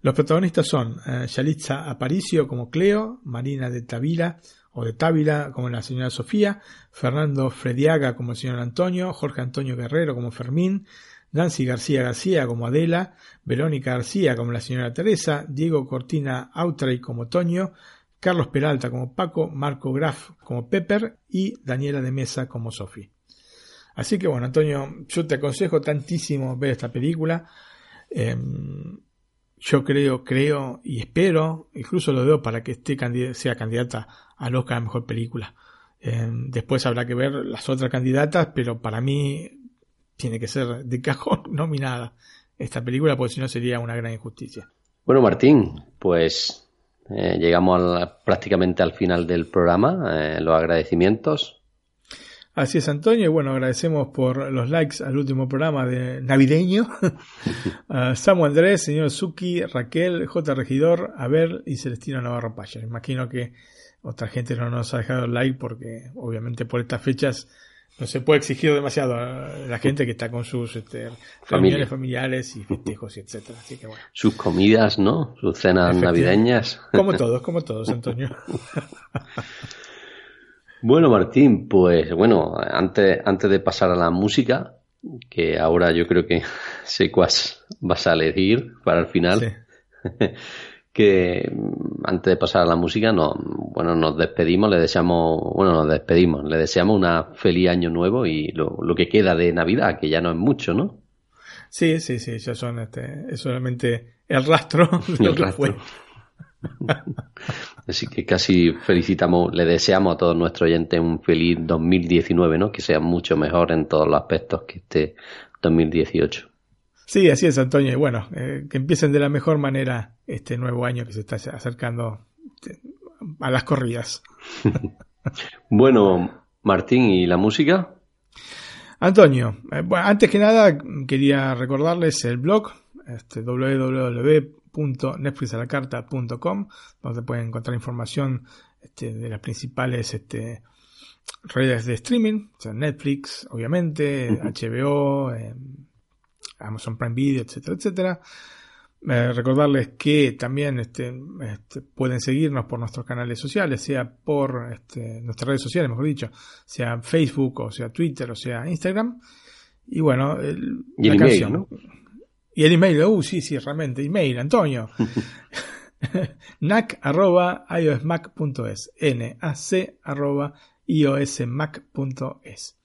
Los protagonistas son eh, Yalitza Aparicio como Cleo, Marina de Tavila o de Távila como la señora Sofía, Fernando Frediaga como el señor Antonio, Jorge Antonio Guerrero como Fermín, Nancy García García como Adela, Verónica García como la señora Teresa, Diego Cortina Autray como Toño, Carlos Peralta como Paco, Marco Graf como Pepper y Daniela de Mesa como Sofi. Así que bueno, Antonio, yo te aconsejo tantísimo ver esta película. Em, yo creo, creo y espero, incluso lo veo para que esté sea candidata al Oscar a Mejor Película. Em, después habrá que ver las otras candidatas, pero para mí tiene que ser de cajón nominada esta película, porque si no sería una gran injusticia. Bueno, Martín, pues eh, llegamos prácticamente al final del programa. Eh, los agradecimientos. Así es, Antonio. Y bueno, agradecemos por los likes al último programa de navideño. a Samu Andrés, señor Suki, Raquel, J. Regidor, Abel y Celestino Navarro Paya. Imagino que otra gente no nos ha dejado like porque obviamente por estas fechas no se puede exigir demasiado a la gente que está con sus este, reuniones familiares y festejos y etcétera. Así que bueno. Sus comidas, ¿no? Sus cenas navideñas. Como todos, como todos, Antonio. Bueno, Martín, pues bueno, antes, antes de pasar a la música, que ahora yo creo que sé cuál vas a elegir para el final, que antes de pasar a la música, no, bueno, nos despedimos, le deseamos, bueno, nos despedimos, le deseamos una feliz año nuevo y lo, lo que queda de Navidad, que ya no es mucho, ¿no? Sí, sí, sí, ya son, este, es solamente el rastro de lo que fue. Así que casi felicitamos, le deseamos a todos nuestros oyentes un feliz 2019, ¿no? Que sea mucho mejor en todos los aspectos que este 2018. Sí, así es, Antonio. Y bueno, eh, que empiecen de la mejor manera este nuevo año que se está acercando este, a las corridas. bueno, Martín, ¿y la música? Antonio, eh, bueno, antes que nada quería recordarles el blog este, www netflixalacarta.com donde pueden encontrar información este, de las principales este, redes de streaming, o sea, Netflix, obviamente, HBO, eh, Amazon Prime Video, etcétera, etcétera. Eh, recordarles que también este, este, pueden seguirnos por nuestros canales sociales, sea por este, nuestras redes sociales, mejor dicho, sea Facebook, o sea Twitter, o sea Instagram. Y bueno, el, la canción. Y el email, uh, sí, sí, realmente, email, Antonio. nac arroba iosmac.es. N-A-C arroba iosmac.es.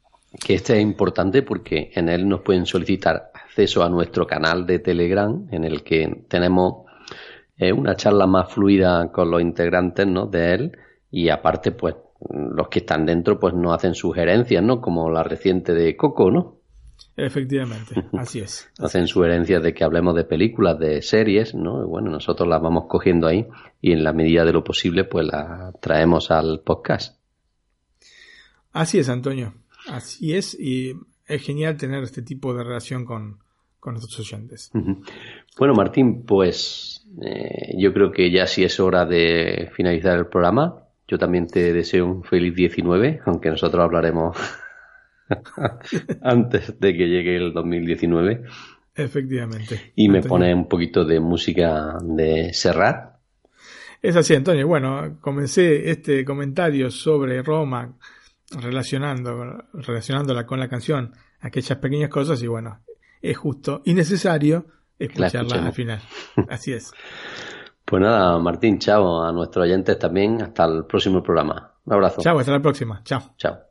Que este es importante porque en él nos pueden solicitar acceso a nuestro canal de Telegram, en el que tenemos eh, una charla más fluida con los integrantes ¿no? de él. Y aparte, pues, los que están dentro, pues nos hacen sugerencias, ¿no? Como la reciente de Coco, ¿no? Efectivamente, así es. Hacen sugerencias de que hablemos de películas, de series, ¿no? Y bueno, nosotros las vamos cogiendo ahí y en la medida de lo posible, pues las traemos al podcast. Así es, Antonio. Así es, y es genial tener este tipo de relación con, con nuestros oyentes. Bueno, Martín, pues eh, yo creo que ya sí es hora de finalizar el programa. Yo también te deseo un feliz 19, aunque nosotros hablaremos antes de que llegue el 2019. Efectivamente. Y me Antonio. pone un poquito de música de Serrat. Es así, Antonio. Bueno, comencé este comentario sobre Roma relacionando, relacionándola con la canción, aquellas pequeñas cosas, y bueno, es justo y necesario escucharla al final. Así es. Pues nada, Martín, chao. A nuestros oyentes también. Hasta el próximo programa. Un abrazo. Chao, hasta la próxima. Chao. Chao.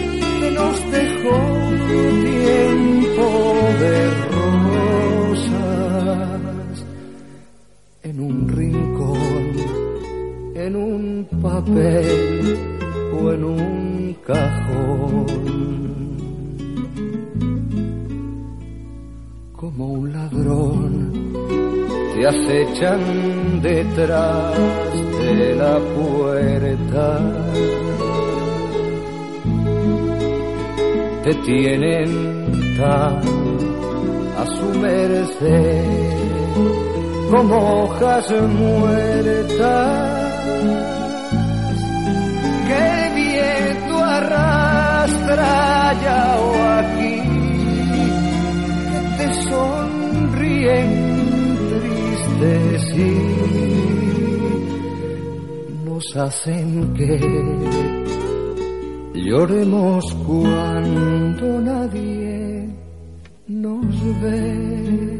nos dejó tiempo de rosas en un rincón, en un papel o en un cajón. Como un ladrón te acechan detrás de la puerta. Te tienen tan a su merced como hojas muertas que el viento arrastra allá o aquí que te sonríen tristes y nos hacen que lloremos cuando nadie nos ve.